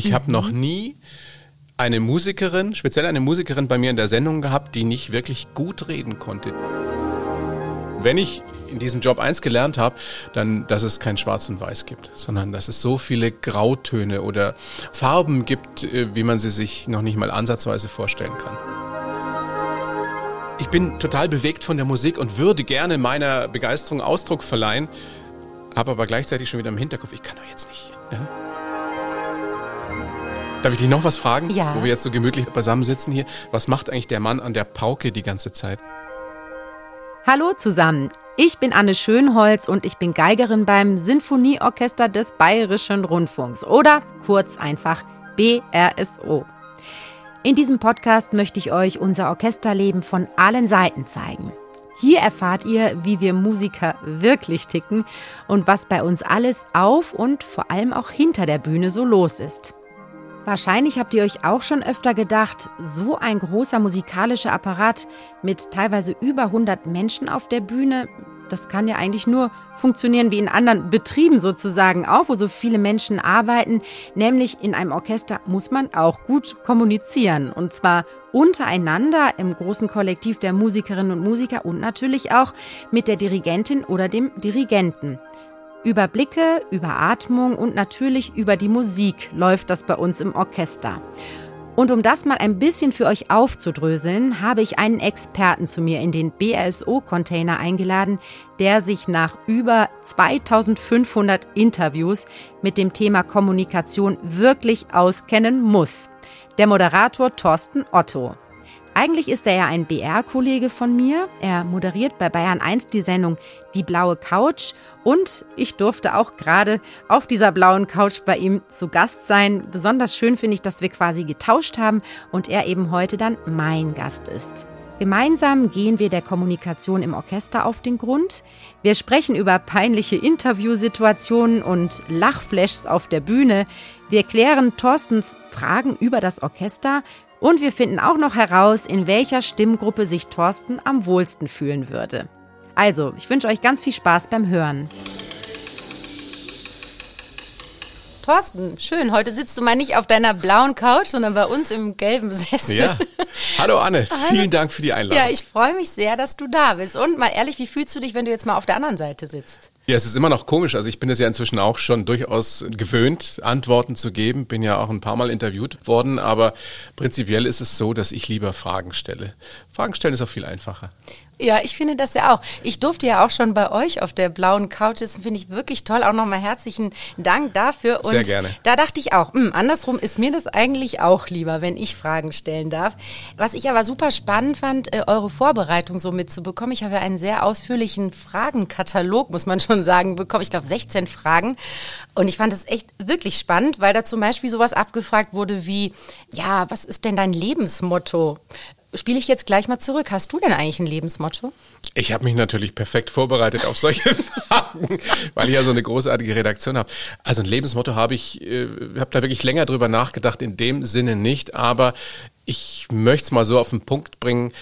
Ich mhm. habe noch nie eine Musikerin, speziell eine Musikerin bei mir in der Sendung gehabt, die nicht wirklich gut reden konnte. Wenn ich in diesem Job eins gelernt habe, dann, dass es kein Schwarz und Weiß gibt, sondern dass es so viele Grautöne oder Farben gibt, äh, wie man sie sich noch nicht mal ansatzweise vorstellen kann. Ich bin total bewegt von der Musik und würde gerne meiner Begeisterung Ausdruck verleihen, habe aber gleichzeitig schon wieder im Hinterkopf, ich kann doch jetzt nicht. Ja? Darf ich dich noch was fragen? Ja. Wo wir jetzt so gemütlich beisammen sitzen hier. Was macht eigentlich der Mann an der Pauke die ganze Zeit? Hallo zusammen. Ich bin Anne Schönholz und ich bin Geigerin beim Sinfonieorchester des Bayerischen Rundfunks oder kurz einfach BRSO. In diesem Podcast möchte ich euch unser Orchesterleben von allen Seiten zeigen. Hier erfahrt ihr, wie wir Musiker wirklich ticken und was bei uns alles auf und vor allem auch hinter der Bühne so los ist. Wahrscheinlich habt ihr euch auch schon öfter gedacht, so ein großer musikalischer Apparat mit teilweise über 100 Menschen auf der Bühne, das kann ja eigentlich nur funktionieren wie in anderen Betrieben sozusagen auch, wo so viele Menschen arbeiten. Nämlich in einem Orchester muss man auch gut kommunizieren. Und zwar untereinander im großen Kollektiv der Musikerinnen und Musiker und natürlich auch mit der Dirigentin oder dem Dirigenten. Über Blicke, über Atmung und natürlich über die Musik läuft das bei uns im Orchester. Und um das mal ein bisschen für euch aufzudröseln, habe ich einen Experten zu mir in den BSO-Container eingeladen, der sich nach über 2500 Interviews mit dem Thema Kommunikation wirklich auskennen muss. Der Moderator Thorsten Otto. Eigentlich ist er ja ein BR-Kollege von mir. Er moderiert bei Bayern 1 die Sendung Die blaue Couch und ich durfte auch gerade auf dieser blauen Couch bei ihm zu Gast sein. Besonders schön finde ich, dass wir quasi getauscht haben und er eben heute dann mein Gast ist. Gemeinsam gehen wir der Kommunikation im Orchester auf den Grund. Wir sprechen über peinliche Interviewsituationen und Lachflashs auf der Bühne. Wir klären Thorstens Fragen über das Orchester und wir finden auch noch heraus, in welcher Stimmgruppe sich Thorsten am wohlsten fühlen würde. Also, ich wünsche euch ganz viel Spaß beim Hören. Thorsten, schön. Heute sitzt du mal nicht auf deiner blauen Couch, sondern bei uns im gelben Sessel. Ja. Hallo Anne, vielen Dank für die Einladung. Ja, ich freue mich sehr, dass du da bist. Und mal ehrlich, wie fühlst du dich, wenn du jetzt mal auf der anderen Seite sitzt? Ja, es ist immer noch komisch. Also ich bin es ja inzwischen auch schon durchaus gewöhnt, Antworten zu geben. Bin ja auch ein paar Mal interviewt worden, aber prinzipiell ist es so, dass ich lieber Fragen stelle. Fragen stellen ist auch viel einfacher. Ja, ich finde das ja auch. Ich durfte ja auch schon bei euch auf der blauen Couch sitzen, finde ich wirklich toll. Auch nochmal herzlichen Dank dafür. Und Sehr gerne. Da dachte ich auch, mh, hm, andersrum ist mir das eigentlich auch lieber, wenn ich Fragen stellen darf. Was ich aber super spannend fand, äh, eure Vorbereitung so mitzubekommen. Ich habe ja einen sehr ausführlichen Fragenkatalog, muss man schon sagen, bekommen. Ich glaube 16 Fragen. Und ich fand es echt wirklich spannend, weil da zum Beispiel sowas abgefragt wurde wie, ja, was ist denn dein Lebensmotto? Spiele ich jetzt gleich mal zurück. Hast du denn eigentlich ein Lebensmotto? Ich habe mich natürlich perfekt vorbereitet auf solche Fragen, weil ich ja so eine großartige Redaktion habe. Also ein Lebensmotto habe ich, äh, habe da wirklich länger drüber nachgedacht, in dem Sinne nicht, aber ich möchte es mal so auf den Punkt bringen.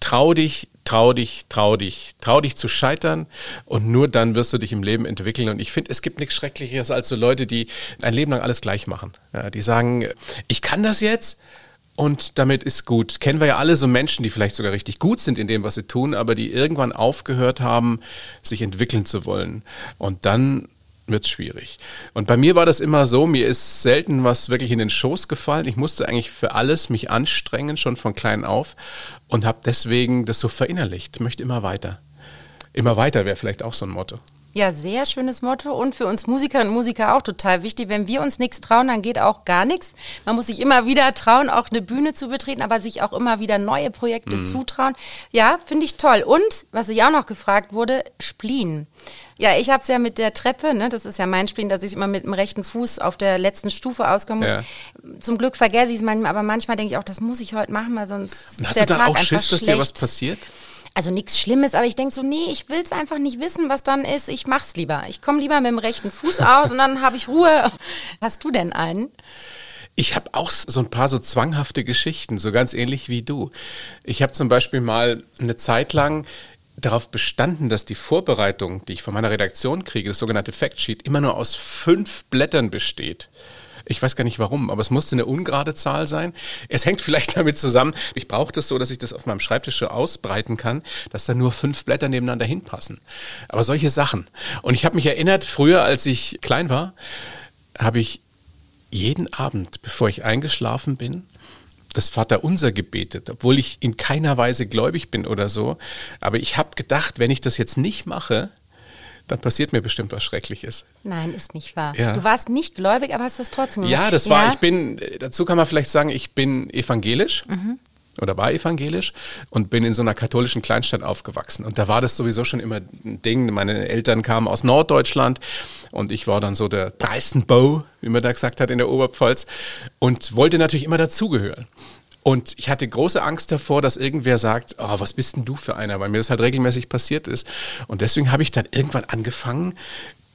Trau dich, trau dich, trau dich, trau dich zu scheitern und nur dann wirst du dich im Leben entwickeln. Und ich finde, es gibt nichts Schrecklicheres als so Leute, die ein Leben lang alles gleich machen. Ja, die sagen, ich kann das jetzt und damit ist gut. Kennen wir ja alle so Menschen, die vielleicht sogar richtig gut sind in dem, was sie tun, aber die irgendwann aufgehört haben, sich entwickeln zu wollen. Und dann wird es schwierig. Und bei mir war das immer so, mir ist selten was wirklich in den Schoß gefallen. Ich musste eigentlich für alles mich anstrengen, schon von klein auf und habe deswegen das so verinnerlicht. Ich möchte immer weiter. Immer weiter wäre vielleicht auch so ein Motto. Ja, sehr schönes Motto und für uns Musiker und Musiker auch total wichtig. Wenn wir uns nichts trauen, dann geht auch gar nichts. Man muss sich immer wieder trauen, auch eine Bühne zu betreten, aber sich auch immer wieder neue Projekte mhm. zutrauen. Ja, finde ich toll. Und, was ich auch noch gefragt wurde, Spleen. Ja, ich habe es ja mit der Treppe, ne, das ist ja mein Spleen, dass ich immer mit dem rechten Fuß auf der letzten Stufe auskommen muss. Ja. Zum Glück vergesse ich es manchmal, aber manchmal denke ich auch, das muss ich heute machen, weil sonst und ist der du dann Tag auch Schiss, dass dir was passiert? Also nichts Schlimmes, aber ich denke so, nee, ich will es einfach nicht wissen, was dann ist. Ich mach's lieber. Ich komme lieber mit dem rechten Fuß aus und dann habe ich Ruhe. Hast du denn einen? Ich habe auch so ein paar so zwanghafte Geschichten, so ganz ähnlich wie du. Ich habe zum Beispiel mal eine Zeit lang darauf bestanden, dass die Vorbereitung, die ich von meiner Redaktion kriege, das sogenannte Factsheet, immer nur aus fünf Blättern besteht. Ich weiß gar nicht warum, aber es musste eine ungerade Zahl sein. Es hängt vielleicht damit zusammen, ich brauche das so, dass ich das auf meinem Schreibtisch so ausbreiten kann, dass da nur fünf Blätter nebeneinander hinpassen. Aber solche Sachen. Und ich habe mich erinnert, früher, als ich klein war, habe ich jeden Abend, bevor ich eingeschlafen bin, das Vaterunser gebetet, obwohl ich in keiner Weise gläubig bin oder so. Aber ich habe gedacht, wenn ich das jetzt nicht mache, dann passiert mir bestimmt was Schreckliches. Nein, ist nicht wahr. Ja. Du warst nicht gläubig, aber hast das trotzdem gemacht. Ja, das war, ja. ich bin, dazu kann man vielleicht sagen, ich bin evangelisch. Mhm oder war evangelisch und bin in so einer katholischen Kleinstadt aufgewachsen. Und da war das sowieso schon immer ein Ding. Meine Eltern kamen aus Norddeutschland und ich war dann so der Preißenbau, wie man da gesagt hat, in der Oberpfalz und wollte natürlich immer dazugehören. Und ich hatte große Angst davor, dass irgendwer sagt, oh, was bist denn du für einer, weil mir das halt regelmäßig passiert ist. Und deswegen habe ich dann irgendwann angefangen,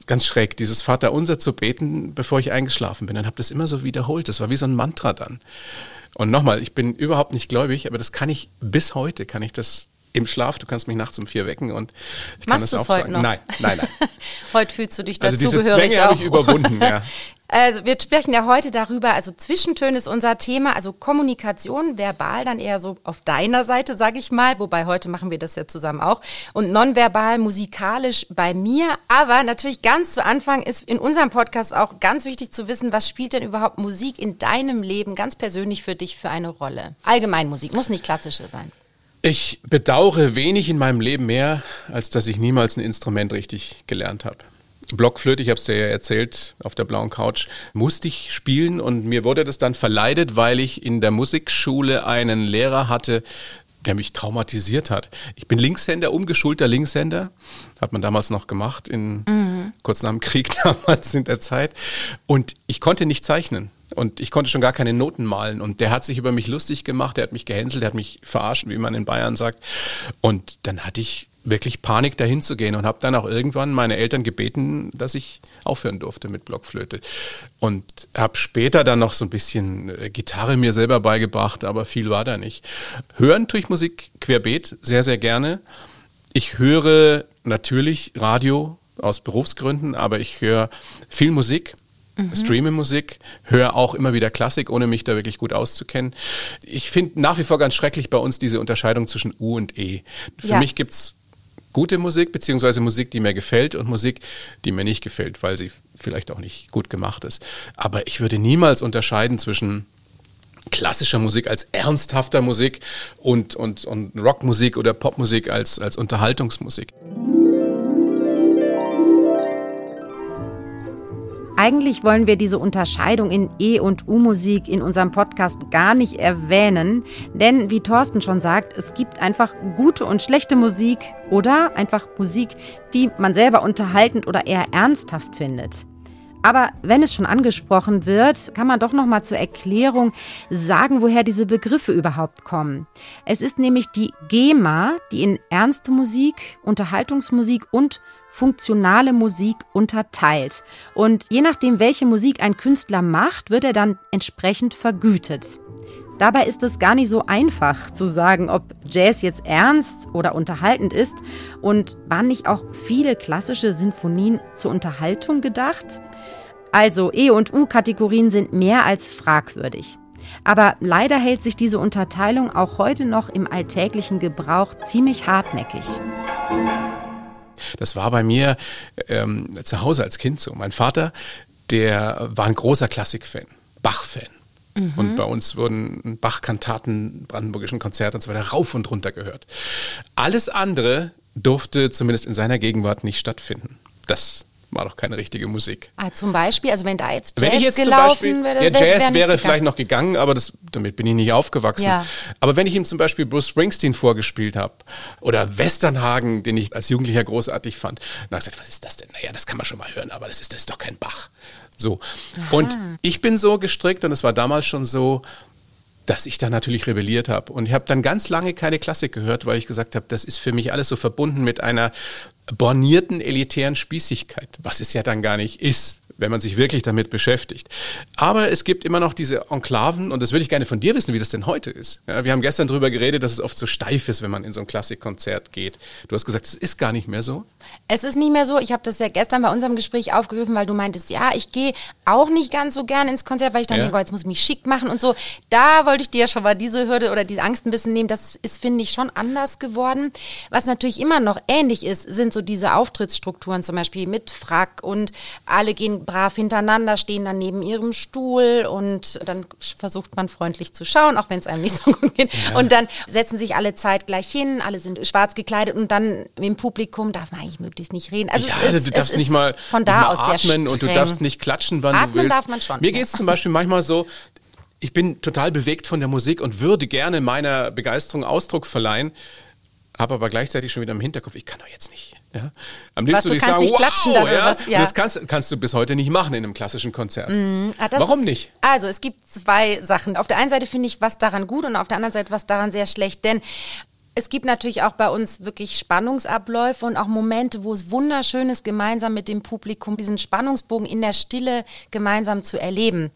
ganz schräg, dieses Vaterunser zu beten, bevor ich eingeschlafen bin. Dann habe das immer so wiederholt. Das war wie so ein Mantra dann. Und nochmal, ich bin überhaupt nicht gläubig, aber das kann ich bis heute, kann ich das im Schlaf, du kannst mich nachts um vier wecken und ich Machst kann das auch heute sagen. Noch? Nein, nein, nein. heute fühlst du dich dazu also diese Zwänge habe ich überwunden, ja. Also wir sprechen ja heute darüber, also Zwischentöne ist unser Thema, also Kommunikation, verbal dann eher so auf deiner Seite, sage ich mal, wobei heute machen wir das ja zusammen auch und nonverbal, musikalisch bei mir, aber natürlich ganz zu Anfang ist in unserem Podcast auch ganz wichtig zu wissen, was spielt denn überhaupt Musik in deinem Leben ganz persönlich für dich für eine Rolle? Allgemein Musik, muss nicht klassische sein. Ich bedauere wenig in meinem Leben mehr, als dass ich niemals ein Instrument richtig gelernt habe. Blockflöte, ich habe es dir ja erzählt, auf der blauen Couch, musste ich spielen und mir wurde das dann verleidet, weil ich in der Musikschule einen Lehrer hatte, der mich traumatisiert hat. Ich bin Linkshänder, umgeschulter Linkshänder, hat man damals noch gemacht, in, mhm. kurz nach dem Krieg damals in der Zeit. Und ich konnte nicht zeichnen. Und ich konnte schon gar keine Noten malen. Und der hat sich über mich lustig gemacht, der hat mich gehänselt, der hat mich verarscht, wie man in Bayern sagt. Und dann hatte ich wirklich Panik, dahin zu gehen und habe dann auch irgendwann meine Eltern gebeten, dass ich aufhören durfte mit Blockflöte. Und habe später dann noch so ein bisschen äh, Gitarre mir selber beigebracht, aber viel war da nicht. Hören tue ich Musik querbeet, sehr, sehr gerne. Ich höre natürlich Radio aus Berufsgründen, aber ich höre viel Musik. Mhm. streame Musik, höre auch immer wieder Klassik, ohne mich da wirklich gut auszukennen. Ich finde nach wie vor ganz schrecklich bei uns diese Unterscheidung zwischen U und E. Für ja. mich gibt's gute Musik, beziehungsweise Musik, die mir gefällt und Musik, die mir nicht gefällt, weil sie vielleicht auch nicht gut gemacht ist. Aber ich würde niemals unterscheiden zwischen klassischer Musik als ernsthafter Musik und, und, und Rockmusik oder Popmusik als, als Unterhaltungsmusik. Eigentlich wollen wir diese Unterscheidung in E- und U-Musik in unserem Podcast gar nicht erwähnen, denn wie Thorsten schon sagt, es gibt einfach gute und schlechte Musik oder einfach Musik, die man selber unterhaltend oder eher ernsthaft findet. Aber wenn es schon angesprochen wird, kann man doch noch mal zur Erklärung sagen, woher diese Begriffe überhaupt kommen. Es ist nämlich die GEMA, die in ernste Musik, Unterhaltungsmusik und funktionale Musik unterteilt. Und je nachdem, welche Musik ein Künstler macht, wird er dann entsprechend vergütet. Dabei ist es gar nicht so einfach zu sagen, ob Jazz jetzt ernst oder unterhaltend ist und waren nicht auch viele klassische Sinfonien zur Unterhaltung gedacht? Also E- und U-Kategorien sind mehr als fragwürdig. Aber leider hält sich diese Unterteilung auch heute noch im alltäglichen Gebrauch ziemlich hartnäckig. Das war bei mir ähm, zu Hause als Kind so. Mein Vater, der war ein großer Klassikfan, Bach-Fan. Mhm. Und bei uns wurden Bach-Kantaten, brandenburgischen Konzerte und so weiter rauf und runter gehört. Alles andere durfte zumindest in seiner Gegenwart nicht stattfinden. Das war doch keine richtige Musik. Ah, zum Beispiel, also wenn da jetzt Jazz wenn ich jetzt gelaufen wäre, ja, Jazz wäre, wäre vielleicht noch gegangen, aber das, damit bin ich nicht aufgewachsen. Ja. Aber wenn ich ihm zum Beispiel Bruce Springsteen vorgespielt habe oder Westernhagen, den ich als Jugendlicher großartig fand, dann habe ich gesagt, was ist das denn? Naja, das kann man schon mal hören, aber das ist, das ist doch kein Bach. So. Aha. Und ich bin so gestrickt und es war damals schon so, dass ich da natürlich rebelliert habe. Und ich habe dann ganz lange keine Klassik gehört, weil ich gesagt habe, das ist für mich alles so verbunden mit einer bornierten elitären Spießigkeit, was es ja dann gar nicht ist, wenn man sich wirklich damit beschäftigt. Aber es gibt immer noch diese Enklaven und das würde ich gerne von dir wissen, wie das denn heute ist. Ja, wir haben gestern darüber geredet, dass es oft so steif ist, wenn man in so ein Klassikkonzert geht. Du hast gesagt, es ist gar nicht mehr so. Es ist nicht mehr so. Ich habe das ja gestern bei unserem Gespräch aufgegriffen, weil du meintest, ja, ich gehe auch nicht ganz so gern ins Konzert, weil ich dann ja. denke, oh, jetzt muss ich mich schick machen und so. Da wollte ich dir schon mal diese Hürde oder diese Angst ein bisschen nehmen. Das ist, finde ich, schon anders geworden. Was natürlich immer noch ähnlich ist, sind so diese Auftrittsstrukturen zum Beispiel mit Frack und alle gehen brav hintereinander, stehen dann neben ihrem Stuhl und dann versucht man freundlich zu schauen, auch wenn es einem nicht so gut geht. Ja. Und dann setzen sich alle Zeit gleich hin, alle sind schwarz gekleidet und dann im Publikum darf man eigentlich möglichst nicht reden. Also ja, ist, du darfst nicht mal von da aus atmen und du darfst nicht klatschen, wann atmen du willst. darf man schon. Mir geht es zum Beispiel manchmal so, ich bin total bewegt von der Musik und würde gerne meiner Begeisterung Ausdruck verleihen, habe aber gleichzeitig schon wieder im Hinterkopf, ich kann doch jetzt nicht. Ja? Am liebsten würde ich sagen, wow, dann, ja? Was, ja. das kannst, kannst, du bis heute nicht machen in einem klassischen Konzert. Mm, ah, Warum ist, nicht? Also es gibt zwei Sachen. Auf der einen Seite finde ich was daran gut und auf der anderen Seite was daran sehr schlecht, denn es gibt natürlich auch bei uns wirklich Spannungsabläufe und auch Momente, wo es wunderschön ist, gemeinsam mit dem Publikum diesen Spannungsbogen in der Stille gemeinsam zu erleben.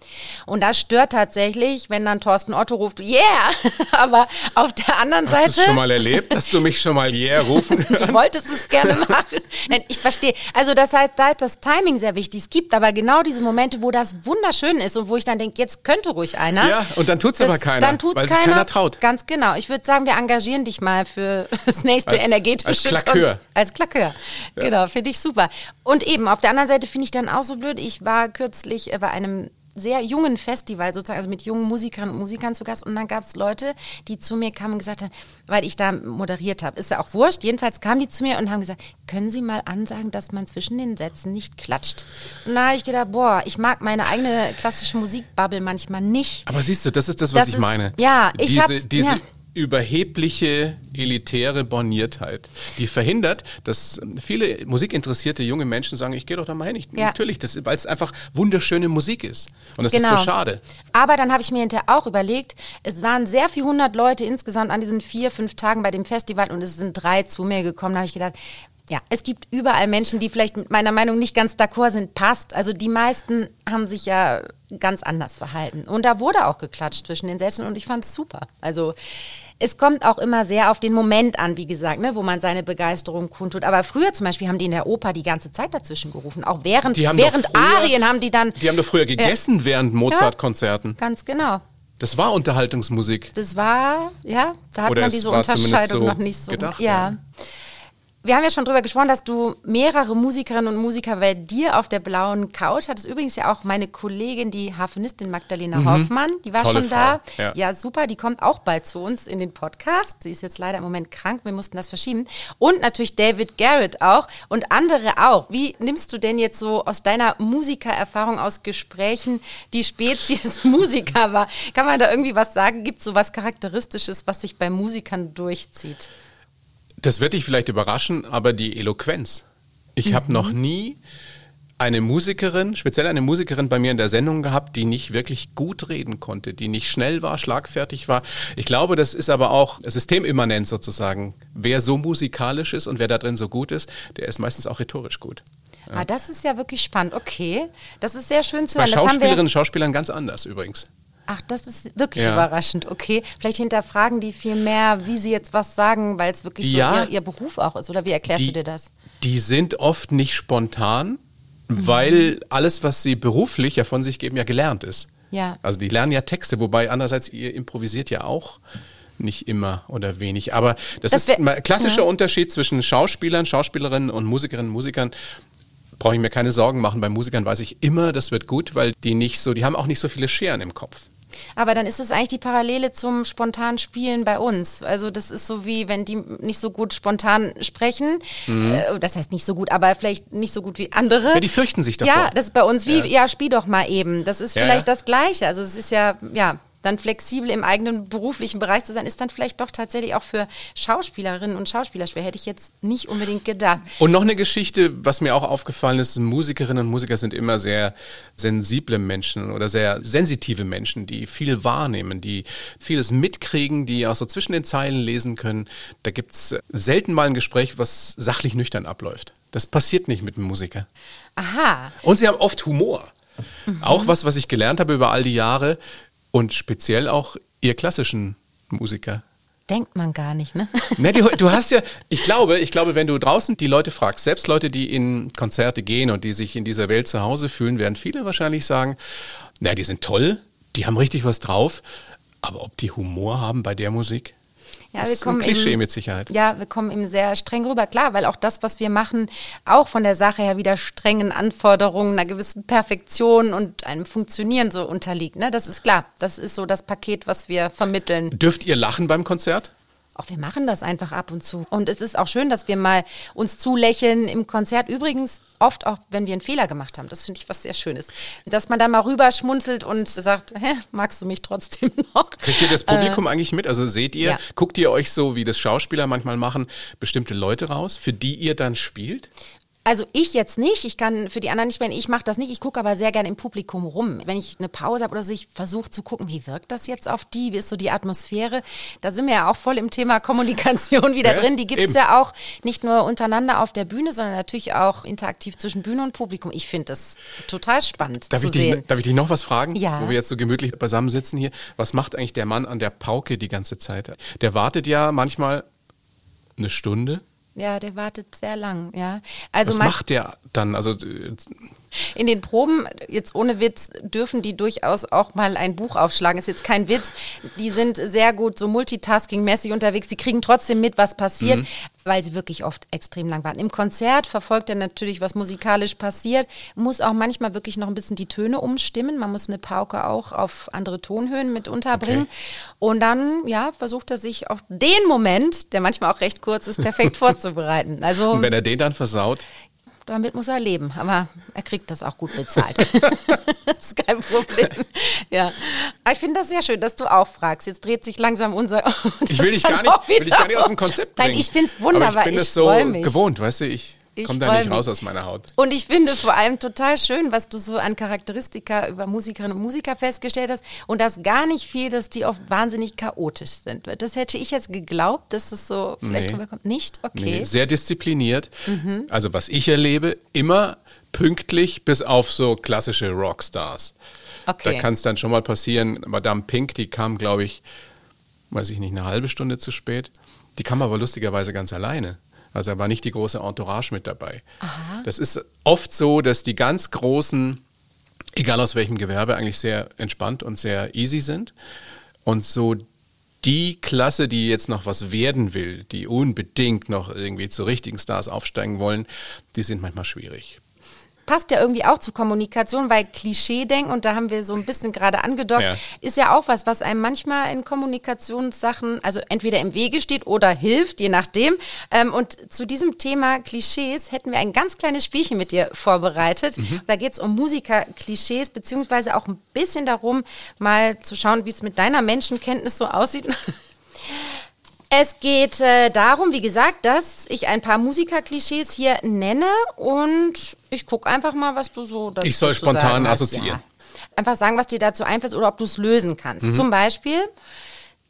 Und das stört tatsächlich, wenn dann Thorsten Otto ruft, yeah! Aber auf der anderen Hast Seite. Hast du schon mal erlebt, dass du mich schon mal yeah rufen Du wolltest es gerne machen. Nein, ich verstehe. Also das heißt, da ist das Timing sehr wichtig. Es gibt aber genau diese Momente, wo das wunderschön ist und wo ich dann denke, jetzt könnte ruhig einer. Ja, und dann tut es aber keiner. Dann tut's weil keiner, sich keiner traut. Ganz genau. Ich würde sagen, wir engagieren dich mal mal für das nächste als, energetische. Als Klakör. Als Klakör. Ja. Genau, finde ich super. Und eben, auf der anderen Seite finde ich dann auch so blöd. Ich war kürzlich bei einem sehr jungen Festival sozusagen, also mit jungen Musikern und Musikern zu Gast. Und dann gab es Leute, die zu mir kamen und gesagt haben, weil ich da moderiert habe, ist ja auch wurscht. Jedenfalls kamen die zu mir und haben gesagt, können Sie mal ansagen, dass man zwischen den Sätzen nicht klatscht. Und da habe ich gedacht, boah, ich mag meine eigene klassische Musikbubble manchmal nicht. Aber siehst du, das ist das, was das ich ist, meine. Ja, ich habe diese, ja überhebliche, elitäre Borniertheit, die verhindert, dass viele musikinteressierte junge Menschen sagen, ich gehe doch da mal hin. Ich, ja. Natürlich, weil es einfach wunderschöne Musik ist. Und das genau. ist so genau. schade. Aber dann habe ich mir hinterher auch überlegt, es waren sehr viele hundert Leute insgesamt an diesen vier, fünf Tagen bei dem Festival und es sind drei zu mir gekommen. Da habe ich gedacht, ja, es gibt überall Menschen, die vielleicht mit meiner Meinung nicht ganz d'accord sind, passt. Also die meisten haben sich ja ganz anders verhalten. Und da wurde auch geklatscht zwischen den Sätzen und ich fand es super. Also es kommt auch immer sehr auf den Moment an, wie gesagt, ne, wo man seine Begeisterung kundtut. Aber früher zum Beispiel haben die in der Oper die ganze Zeit dazwischen gerufen. Auch während, während früher, Arien haben die dann. Die haben doch früher gegessen ja. während Mozart-Konzerten. Ja, ganz genau. Das war Unterhaltungsmusik. Das war, ja, da hat Oder man diese Unterscheidung so noch nicht so. Gedacht, ja. ja wir haben ja schon drüber gesprochen, dass du mehrere Musikerinnen und Musiker bei dir auf der blauen Couch hattest. Übrigens ja auch meine Kollegin, die Harfenistin Magdalena mhm. Hoffmann, die war Tolle schon Frau. da. Ja. ja. super, die kommt auch bald zu uns in den Podcast. Sie ist jetzt leider im Moment krank, wir mussten das verschieben. Und natürlich David Garrett auch und andere auch. Wie nimmst du denn jetzt so aus deiner Musikererfahrung aus Gesprächen die Spezies Musiker war? Kann man da irgendwie was sagen? Gibt es so was Charakteristisches, was sich bei Musikern durchzieht? Das wird dich vielleicht überraschen, aber die Eloquenz. Ich mhm. habe noch nie eine Musikerin, speziell eine Musikerin bei mir in der Sendung gehabt, die nicht wirklich gut reden konnte, die nicht schnell war, schlagfertig war. Ich glaube, das ist aber auch systemimmanent sozusagen. Wer so musikalisch ist und wer da drin so gut ist, der ist meistens auch rhetorisch gut. Ja. Ah, das ist ja wirklich spannend. Okay, das ist sehr schön zu hören. Bei Schauspielerinnen und Schauspielern ganz anders übrigens. Ach, das ist wirklich ja. überraschend. Okay, vielleicht hinterfragen die viel mehr, wie sie jetzt was sagen, weil es wirklich so ihr, ihr, Beruf auch ist. Oder wie erklärst die, du dir das? Die sind oft nicht spontan, mhm. weil alles, was sie beruflich ja von sich geben, ja gelernt ist. Ja. Also die lernen ja Texte, wobei andererseits ihr improvisiert ja auch nicht immer oder wenig. Aber das, das ist ein klassischer ja. Unterschied zwischen Schauspielern, Schauspielerinnen und Musikerinnen und Musikern brauche ich mir keine Sorgen machen. Bei Musikern weiß ich immer, das wird gut, weil die nicht so, die haben auch nicht so viele Scheren im Kopf. Aber dann ist es eigentlich die Parallele zum spontanen Spielen bei uns. Also das ist so wie, wenn die nicht so gut spontan sprechen. Mhm. Äh, das heißt nicht so gut, aber vielleicht nicht so gut wie andere. Ja, die fürchten sich davor. Ja, das ist bei uns wie, ja, ja spiel doch mal eben. Das ist ja, vielleicht das Gleiche. Also es ist ja, ja, dann flexibel im eigenen beruflichen Bereich zu sein, ist dann vielleicht doch tatsächlich auch für Schauspielerinnen und Schauspieler schwer. Hätte ich jetzt nicht unbedingt gedacht. Und noch eine Geschichte, was mir auch aufgefallen ist, Musikerinnen und Musiker sind immer sehr sensible Menschen oder sehr sensitive Menschen, die viel wahrnehmen, die vieles mitkriegen, die auch so zwischen den Zeilen lesen können. Da gibt es selten mal ein Gespräch, was sachlich nüchtern abläuft. Das passiert nicht mit einem Musiker. Aha. Und sie haben oft Humor. Mhm. Auch was, was ich gelernt habe über all die Jahre und speziell auch ihr klassischen Musiker. Denkt man gar nicht, ne? ne du, du hast ja, ich glaube, ich glaube, wenn du draußen die Leute fragst, selbst Leute, die in Konzerte gehen und die sich in dieser Welt zu Hause fühlen, werden viele wahrscheinlich sagen, na, die sind toll, die haben richtig was drauf, aber ob die Humor haben bei der Musik? Ja, das ist ein Klischee eben, mit Sicherheit. Ja, wir kommen eben sehr streng rüber. Klar, weil auch das, was wir machen, auch von der Sache her wieder strengen Anforderungen, einer gewissen Perfektion und einem Funktionieren so unterliegt. Ne? Das ist klar. Das ist so das Paket, was wir vermitteln. Dürft ihr lachen beim Konzert? Auch wir machen das einfach ab und zu. Und es ist auch schön, dass wir mal uns zulächeln im Konzert. Übrigens oft auch, wenn wir einen Fehler gemacht haben. Das finde ich was sehr Schönes. Dass man da mal rüber schmunzelt und sagt, hä, magst du mich trotzdem noch? Kriegt ihr das Publikum äh, eigentlich mit? Also seht ihr, ja. guckt ihr euch so, wie das Schauspieler manchmal machen, bestimmte Leute raus, für die ihr dann spielt? Also ich jetzt nicht, ich kann für die anderen nicht spielen, ich mache das nicht, ich gucke aber sehr gerne im Publikum rum. Wenn ich eine Pause habe oder so, ich versuche zu gucken, wie wirkt das jetzt auf die, wie ist so die Atmosphäre. Da sind wir ja auch voll im Thema Kommunikation wieder ja, drin. Die gibt es ja auch nicht nur untereinander auf der Bühne, sondern natürlich auch interaktiv zwischen Bühne und Publikum. Ich finde das total spannend darf zu ich sehen. Dich, darf ich dich noch was fragen? Ja. Wo wir jetzt so gemütlich beisammen sitzen hier. Was macht eigentlich der Mann an der Pauke die ganze Zeit? Der wartet ja manchmal eine Stunde, ja, der wartet sehr lang, ja. Also Was macht der dann? Also äh, in den Proben, jetzt ohne Witz, dürfen die durchaus auch mal ein Buch aufschlagen. Ist jetzt kein Witz. Die sind sehr gut so multitasking-mäßig unterwegs. Die kriegen trotzdem mit, was passiert, mhm. Weil sie wirklich oft extrem lang warten. Im Konzert verfolgt er natürlich, was musikalisch passiert, muss auch manchmal wirklich noch ein bisschen die Töne umstimmen. Man muss eine Pauke auch auf andere Tonhöhen mit unterbringen. Okay. Und dann, ja, versucht er sich auf den Moment, der manchmal auch recht kurz ist, perfekt vorzubereiten. Also, Und wenn er den dann versaut? Damit muss er leben. Aber er kriegt das auch gut bezahlt. das ist kein Problem. Ja. Aber ich finde das sehr schön, dass du auch fragst. Jetzt dreht sich langsam unser. ich will dich gar, nicht, will gar nicht aus dem Konzept bringen. Nein, ich finde es wunderbar. Aber ich bin ich es so gewohnt, weißt du, ich ich komme da nicht raus aus meiner Haut. Und ich finde vor allem total schön, was du so an Charakteristika über Musikerinnen und Musiker festgestellt hast. Und das gar nicht viel, dass die oft wahnsinnig chaotisch sind. Das hätte ich jetzt geglaubt, dass es so vielleicht nee. rüberkommt. Nicht? Okay. Nee, sehr diszipliniert. Mhm. Also was ich erlebe, immer pünktlich bis auf so klassische Rockstars. Okay. Da kann es dann schon mal passieren. Madame Pink, die kam, glaube ich, weiß ich nicht, eine halbe Stunde zu spät. Die kam aber lustigerweise ganz alleine. Also da war nicht die große Entourage mit dabei. Aha. Das ist oft so, dass die ganz großen, egal aus welchem Gewerbe, eigentlich sehr entspannt und sehr easy sind. Und so die Klasse, die jetzt noch was werden will, die unbedingt noch irgendwie zu richtigen Stars aufsteigen wollen, die sind manchmal schwierig passt ja irgendwie auch zur Kommunikation, weil Klischee-Denken, und da haben wir so ein bisschen gerade angedockt, ja. ist ja auch was, was einem manchmal in Kommunikationssachen, also entweder im Wege steht oder hilft, je nachdem. Ähm, und zu diesem Thema Klischees hätten wir ein ganz kleines Spielchen mit dir vorbereitet. Mhm. Da geht es um Musiker-Klischees, beziehungsweise auch ein bisschen darum, mal zu schauen, wie es mit deiner Menschenkenntnis so aussieht. Es geht äh, darum, wie gesagt, dass ich ein paar Musikerklischees hier nenne und ich gucke einfach mal, was du so dazu Ich soll spontan assoziieren. Ja. Einfach sagen, was dir dazu einfällt oder ob du es lösen kannst. Mhm. Zum Beispiel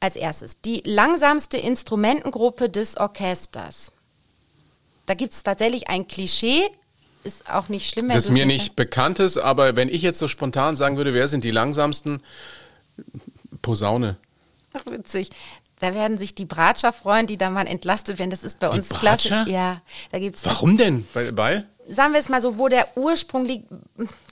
als erstes die langsamste Instrumentengruppe des Orchesters. Da gibt es tatsächlich ein Klischee, ist auch nicht schlimm. Das mir nicht bekannt ist, aber wenn ich jetzt so spontan sagen würde, wer sind die langsamsten? Posaune. Ach, witzig. Da werden sich die Bratscher freuen, die da mal entlastet werden. Das ist bei uns klasse. Ja, da gibt's Warum denn? Weil, weil? Sagen wir es mal so, wo der Ursprung liegt,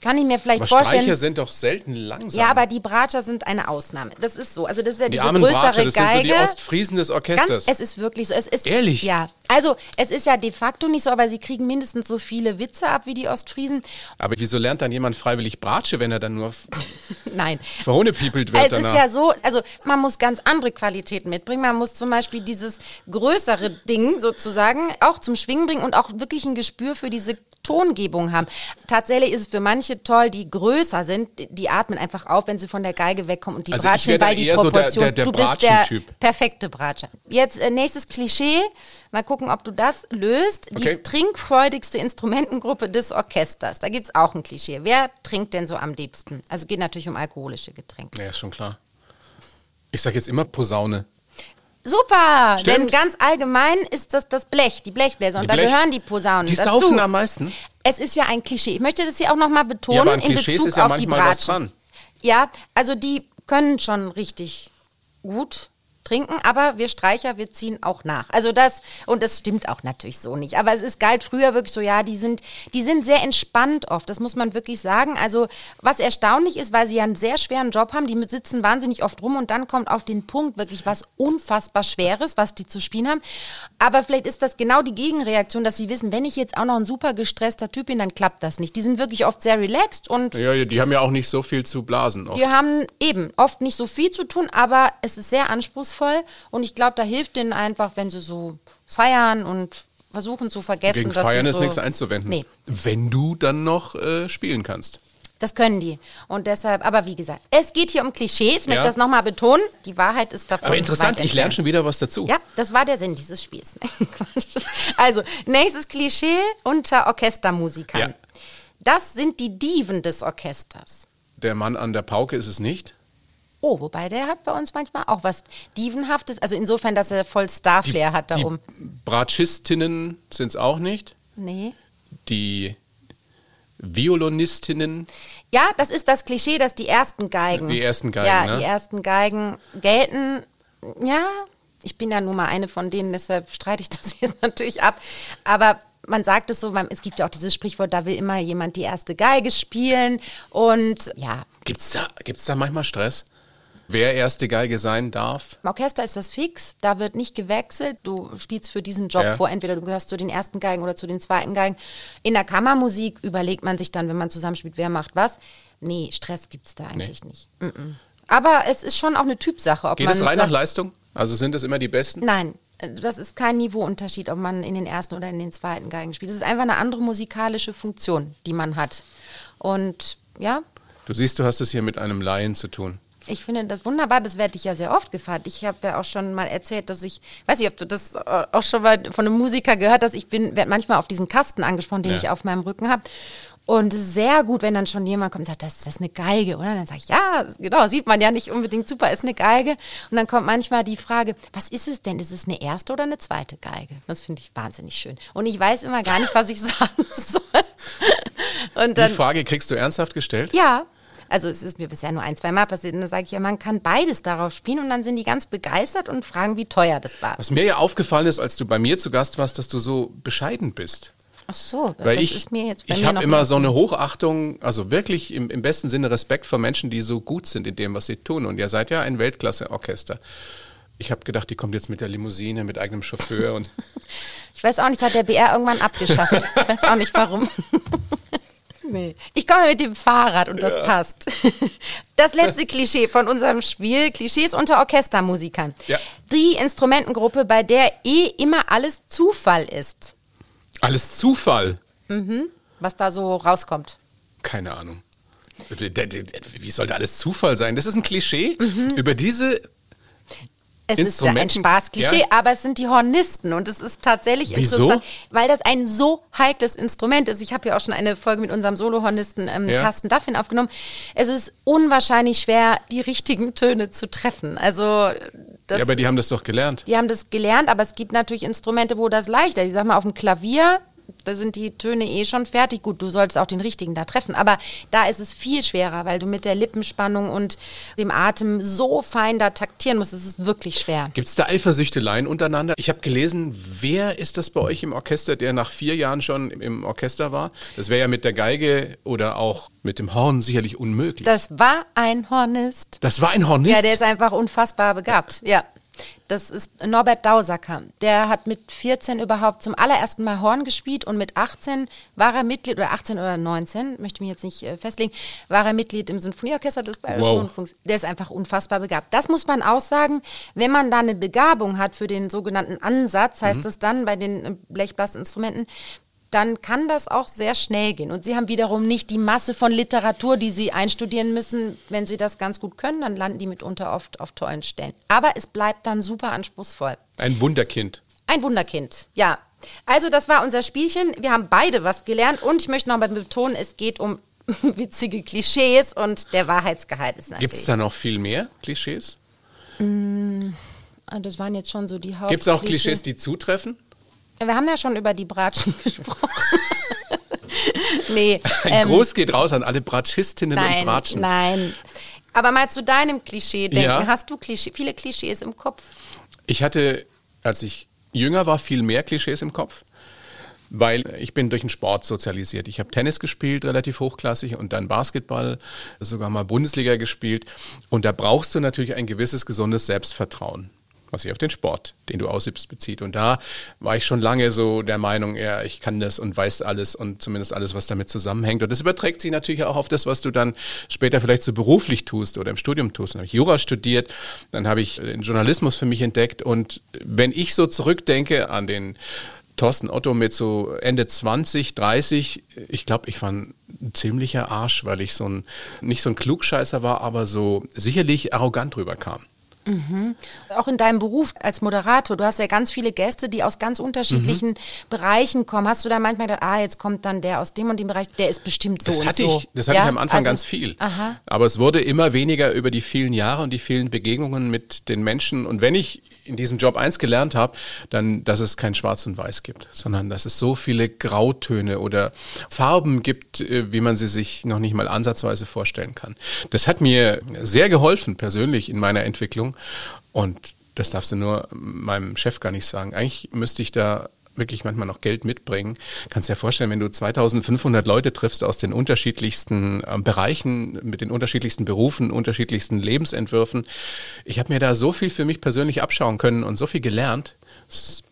kann ich mir vielleicht aber vorstellen. Streicher sind doch selten langsam. Ja, aber die Bratscher sind eine Ausnahme. Das ist so. Also das ist ja die diese größere Bratscher, das Geige. Sind so die Ostfriesen des Orchesters. Ganz, es ist wirklich so. Es ist, Ehrlich? Ja. Also es ist ja de facto nicht so, aber sie kriegen mindestens so viele Witze ab wie die Ostfriesen. Aber wieso lernt dann jemand freiwillig Bratsche, wenn er dann nur Nein. verhohnepiepelt wird? Es danach? ist ja so, also man muss ganz andere Qualitäten mitbringen. Man muss zum Beispiel dieses größere Ding sozusagen auch zum Schwingen bringen und auch wirklich ein Gespür für diese Tongebung haben. Tatsächlich ist es für manche toll, die größer sind, die atmen einfach auf, wenn sie von der Geige wegkommen und die also bratschen, weil die Proportion, so der, der, der du bist der perfekte Bratscher. Jetzt äh, nächstes Klischee, mal gucken, ob du das löst. Die okay. trinkfreudigste Instrumentengruppe des Orchesters. Da gibt es auch ein Klischee. Wer trinkt denn so am liebsten? Also geht natürlich um alkoholische Getränke. Ja, ist schon klar. Ich sage jetzt immer Posaune. Super, Stimmt. denn ganz allgemein ist das das Blech, die Blechbläser. Und Die da Blech- gehören die Posaunen Die dazu. saufen am meisten. Es ist ja ein Klischee. Ich möchte das hier auch nochmal betonen Ja, aber an in Klischees Bezug ist ja auf die manchmal was dran. Ja, also die können schon richtig gut trinken, aber wir Streicher, wir ziehen auch nach. Also das, und das stimmt auch natürlich so nicht. Aber es ist galt früher wirklich so, ja, die sind, die sind sehr entspannt oft, das muss man wirklich sagen. Also was erstaunlich ist, weil sie ja einen sehr schweren Job haben, die sitzen wahnsinnig oft rum und dann kommt auf den Punkt wirklich was unfassbar Schweres, was die zu spielen haben. Aber vielleicht ist das genau die Gegenreaktion, dass sie wissen, wenn ich jetzt auch noch ein super gestresster Typ bin, dann klappt das nicht. Die sind wirklich oft sehr relaxed und Ja, ja, die haben ja auch nicht so viel zu blasen. Oft. wir haben eben oft nicht so viel zu tun, aber es ist sehr anspruchsvoll und ich glaube, da hilft denen einfach, wenn sie so feiern und versuchen zu vergessen, Gegen dass Feiern sie ist so nichts einzuwenden. Nee, Wenn du dann noch äh, spielen kannst. das können die. Und deshalb, aber wie gesagt, es geht hier um Klischees, ich möchte Ja. das nochmal betonen. Die Wahrheit ist davon. Aber interessant, ich lerne schon wieder was dazu. Ja, das war der Sinn dieses Spiels. Also, nächstes Klischee unter Orchestermusikern. Ja. Das sind die Diven des Orchesters. Der Mann an der Pauke ist es nicht. Oh, wobei der hat bei uns manchmal auch was Dievenhaftes. Also insofern, dass er voll Starflair hat da die. Bratschistinnen sind es auch nicht. Nee. Die Violonistinnen. Ja, das ist das Klischee, dass die ersten Geigen. Die ersten Geigen, Ja, ne? die ersten Geigen gelten. Ja, ich bin ja nun mal eine von denen, deshalb streite ich das jetzt natürlich ab. Aber man sagt es so, man, es gibt ja auch dieses Sprichwort, da will immer jemand die erste Geige spielen. Und ja, Gibt es da, gibt's da manchmal Stress? Wer erste Geige sein darf? Im Orchester ist das fix, da wird nicht gewechselt. Du spielst für diesen Job Ja. vor, entweder du gehörst zu den ersten Geigen oder zu den zweiten Geigen. In der Kammermusik überlegt man sich dann, wenn man zusammenspielt, wer macht was. Nee, Stress gibt es da eigentlich nicht. Mm-mm. Aber es ist schon auch eine Typsache, ob Geht man. es rein nach sagt- Leistung? Also sind es immer die Besten? Nein, das ist kein Niveauunterschied, ob man in den ersten oder in den zweiten Geigen spielt. Es ist einfach eine andere musikalische Funktion, die man hat. Und ja, Du siehst, du hast es hier mit einem Laien zu tun. Ich finde das wunderbar, das werde ich ja sehr oft gefragt. Ich habe ja auch schon mal erzählt, dass ich, weiß nicht, ob du das äh, auch schon mal von einem Musiker gehört hast, ich bin, werde manchmal auf diesen Kasten angesprochen, den Ja. ich auf meinem Rücken habe. Und es ist sehr gut, wenn dann schon jemand kommt und sagt, das, das ist eine Geige, oder? Dann sage ich, ja, genau, sieht man ja nicht unbedingt super, ist eine Geige. Und dann kommt manchmal die Frage, was ist es denn? Ist es eine erste oder eine zweite Geige? Das finde ich wahnsinnig schön. Und ich weiß immer gar nicht, was ich sagen soll. Und dann, die Frage kriegst du ernsthaft gestellt? ja. Also es ist mir bisher nur ein, zwei Mal passiert und da sage ich ja, man kann beides darauf spielen und dann sind die ganz begeistert und fragen, wie teuer das war. Was mir ja aufgefallen ist, als du bei mir zu Gast warst, dass du so bescheiden bist. Ach so, Weil das ich, ist mir jetzt bei ich habe immer so eine Hochachtung, also wirklich im, im besten Sinne Respekt vor Menschen, die so gut sind in dem, was sie tun. Und ihr seid ja ein Weltklasse-Orchester. Ich habe gedacht, die kommt jetzt mit der Limousine, mit eigenem Chauffeur und Ich weiß auch nicht, das hat der BR irgendwann abgeschafft. Ich weiß auch nicht warum. Nee. Ich komme mit dem Fahrrad und das passt. Das letzte Klischee von unserem Spiel, Klischees unter Orchestermusikern. Ja. Die Instrumentengruppe, bei der eh immer alles Zufall ist, alles Zufall. was da so rauskommt. Keine Ahnung. Wie soll da alles Zufall sein? Das ist ein Klischee. Mhm. Über diese Es ist ja ein Spaßklischee, Ja. aber es sind die Hornisten und es ist tatsächlich Wieso? interessant, weil das ein so heikles Instrument ist. Ich habe ja auch schon eine Folge mit unserem Solohornisten ähm, Ja. Carsten Duffin aufgenommen. Es ist unwahrscheinlich schwer, die richtigen Töne zu treffen. Also das, ja, aber die haben das doch gelernt. die haben das gelernt, aber es gibt natürlich Instrumente, wo das leichter ist. Ich sag mal, auf dem Klavier, da sind die Töne eh schon fertig. Gut, du solltest auch den richtigen da treffen, aber da ist es viel schwerer, weil du mit der Lippenspannung und dem Atem so fein da taktieren musst. Es ist wirklich schwer. Gibt es da Eifersüchteleien untereinander? Ich habe gelesen, wer ist das bei euch im Orchester, der nach vier Jahren schon im- im Orchester war? Das wäre ja mit der Geige oder auch mit dem Horn sicherlich unmöglich. Das war ein Hornist. Das war ein Hornist? Ja, der ist einfach unfassbar begabt. Ja. Das ist Norbert Dausacker. Der hat mit 14 überhaupt zum allerersten Mal Horn gespielt und mit 18 war er Mitglied, oder 18 oder 19, möchte mich jetzt nicht äh, festlegen, war er Mitglied im Sinfonieorchester des Bayerischen Wow. Rundfunks. Der ist einfach unfassbar begabt. Das muss man aussagen, wenn man da eine Begabung hat für den sogenannten Ansatz, heißt das dann bei den äh, Blechblasinstrumenten, dann kann das auch sehr schnell gehen. Und sie haben wiederum nicht die Masse von Literatur, die sie einstudieren müssen. Wenn sie das ganz gut können, dann landen die mitunter oft auf tollen Stellen. Aber es bleibt dann super anspruchsvoll. ein Wunderkind. Ein Wunderkind, ja. Also das war unser Spielchen. Wir haben beide was gelernt und ich möchte noch mal betonen, es geht um witzige Klischees und der Wahrheitsgehalt ist natürlich. Gibt es da noch viel mehr Klischees? Ah, das waren jetzt schon so die Haupt. Gibt es auch Klischees, die zutreffen? Wir haben ja schon über die Bratschen gesprochen. nee. Ein ähm, Groß geht raus an alle Bratschistinnen nein, und Bratschen. Nein. Aber mal zu deinem Klischee denken. Ja. Hast du Klischee, viele Klischees im Kopf? Ich hatte, als ich jünger war, viel mehr Klischees im Kopf weil ich bin durch den Sport sozialisiert. Ich habe Tennis gespielt, relativ hochklassig, und dann Basketball, sogar mal Bundesliga gespielt. Und da brauchst du natürlich ein gewisses gesundes Selbstvertrauen was sich auf den Sport, den du ausübst, bezieht. Und da war ich schon lange so der Meinung, ja, ich kann das und weiß alles und zumindest alles, was damit zusammenhängt. Und das überträgt sich natürlich auch auf das, was du dann später vielleicht so beruflich tust oder im Studium tust. Dann habe ich Jura studiert, dann habe ich den Journalismus für mich entdeckt. Und wenn ich so zurückdenke an den Thorsten Otto mit so Ende 20, 30, ich glaube, ich war ein ziemlicher Arsch, weil ich so ein, nicht so ein Klugscheißer war, aber so sicherlich arrogant rüberkam. Mhm. Auch in deinem Beruf als Moderator, du hast ja ganz viele Gäste, die aus ganz unterschiedlichen mhm. Bereichen kommen. Hast du da manchmal gedacht, ah, jetzt kommt dann der aus dem und dem Bereich, der ist bestimmt so das hatte so. Ich, das hatte ja? ich am Anfang also, ganz viel. Aha. Aber es wurde immer weniger über die vielen Jahre und die vielen Begegnungen mit den Menschen. Und wenn ich in diesem Job eins gelernt habe, dann, dass es kein Schwarz und Weiß gibt, sondern dass es so viele Grautöne oder Farben gibt, äh, wie man sie sich noch nicht mal ansatzweise vorstellen kann. Das hat mir sehr geholfen persönlich in meiner Entwicklung und das darfst du nur meinem Chef gar nicht sagen. Eigentlich müsste ich da wirklich manchmal noch Geld mitbringen. Kannst dir vorstellen, wenn du 2500 Leute triffst aus den unterschiedlichsten äh, Bereichen, mit den unterschiedlichsten Berufen, unterschiedlichsten Lebensentwürfen. Ich habe mir da so viel für mich persönlich abschauen können und so viel gelernt. Das ist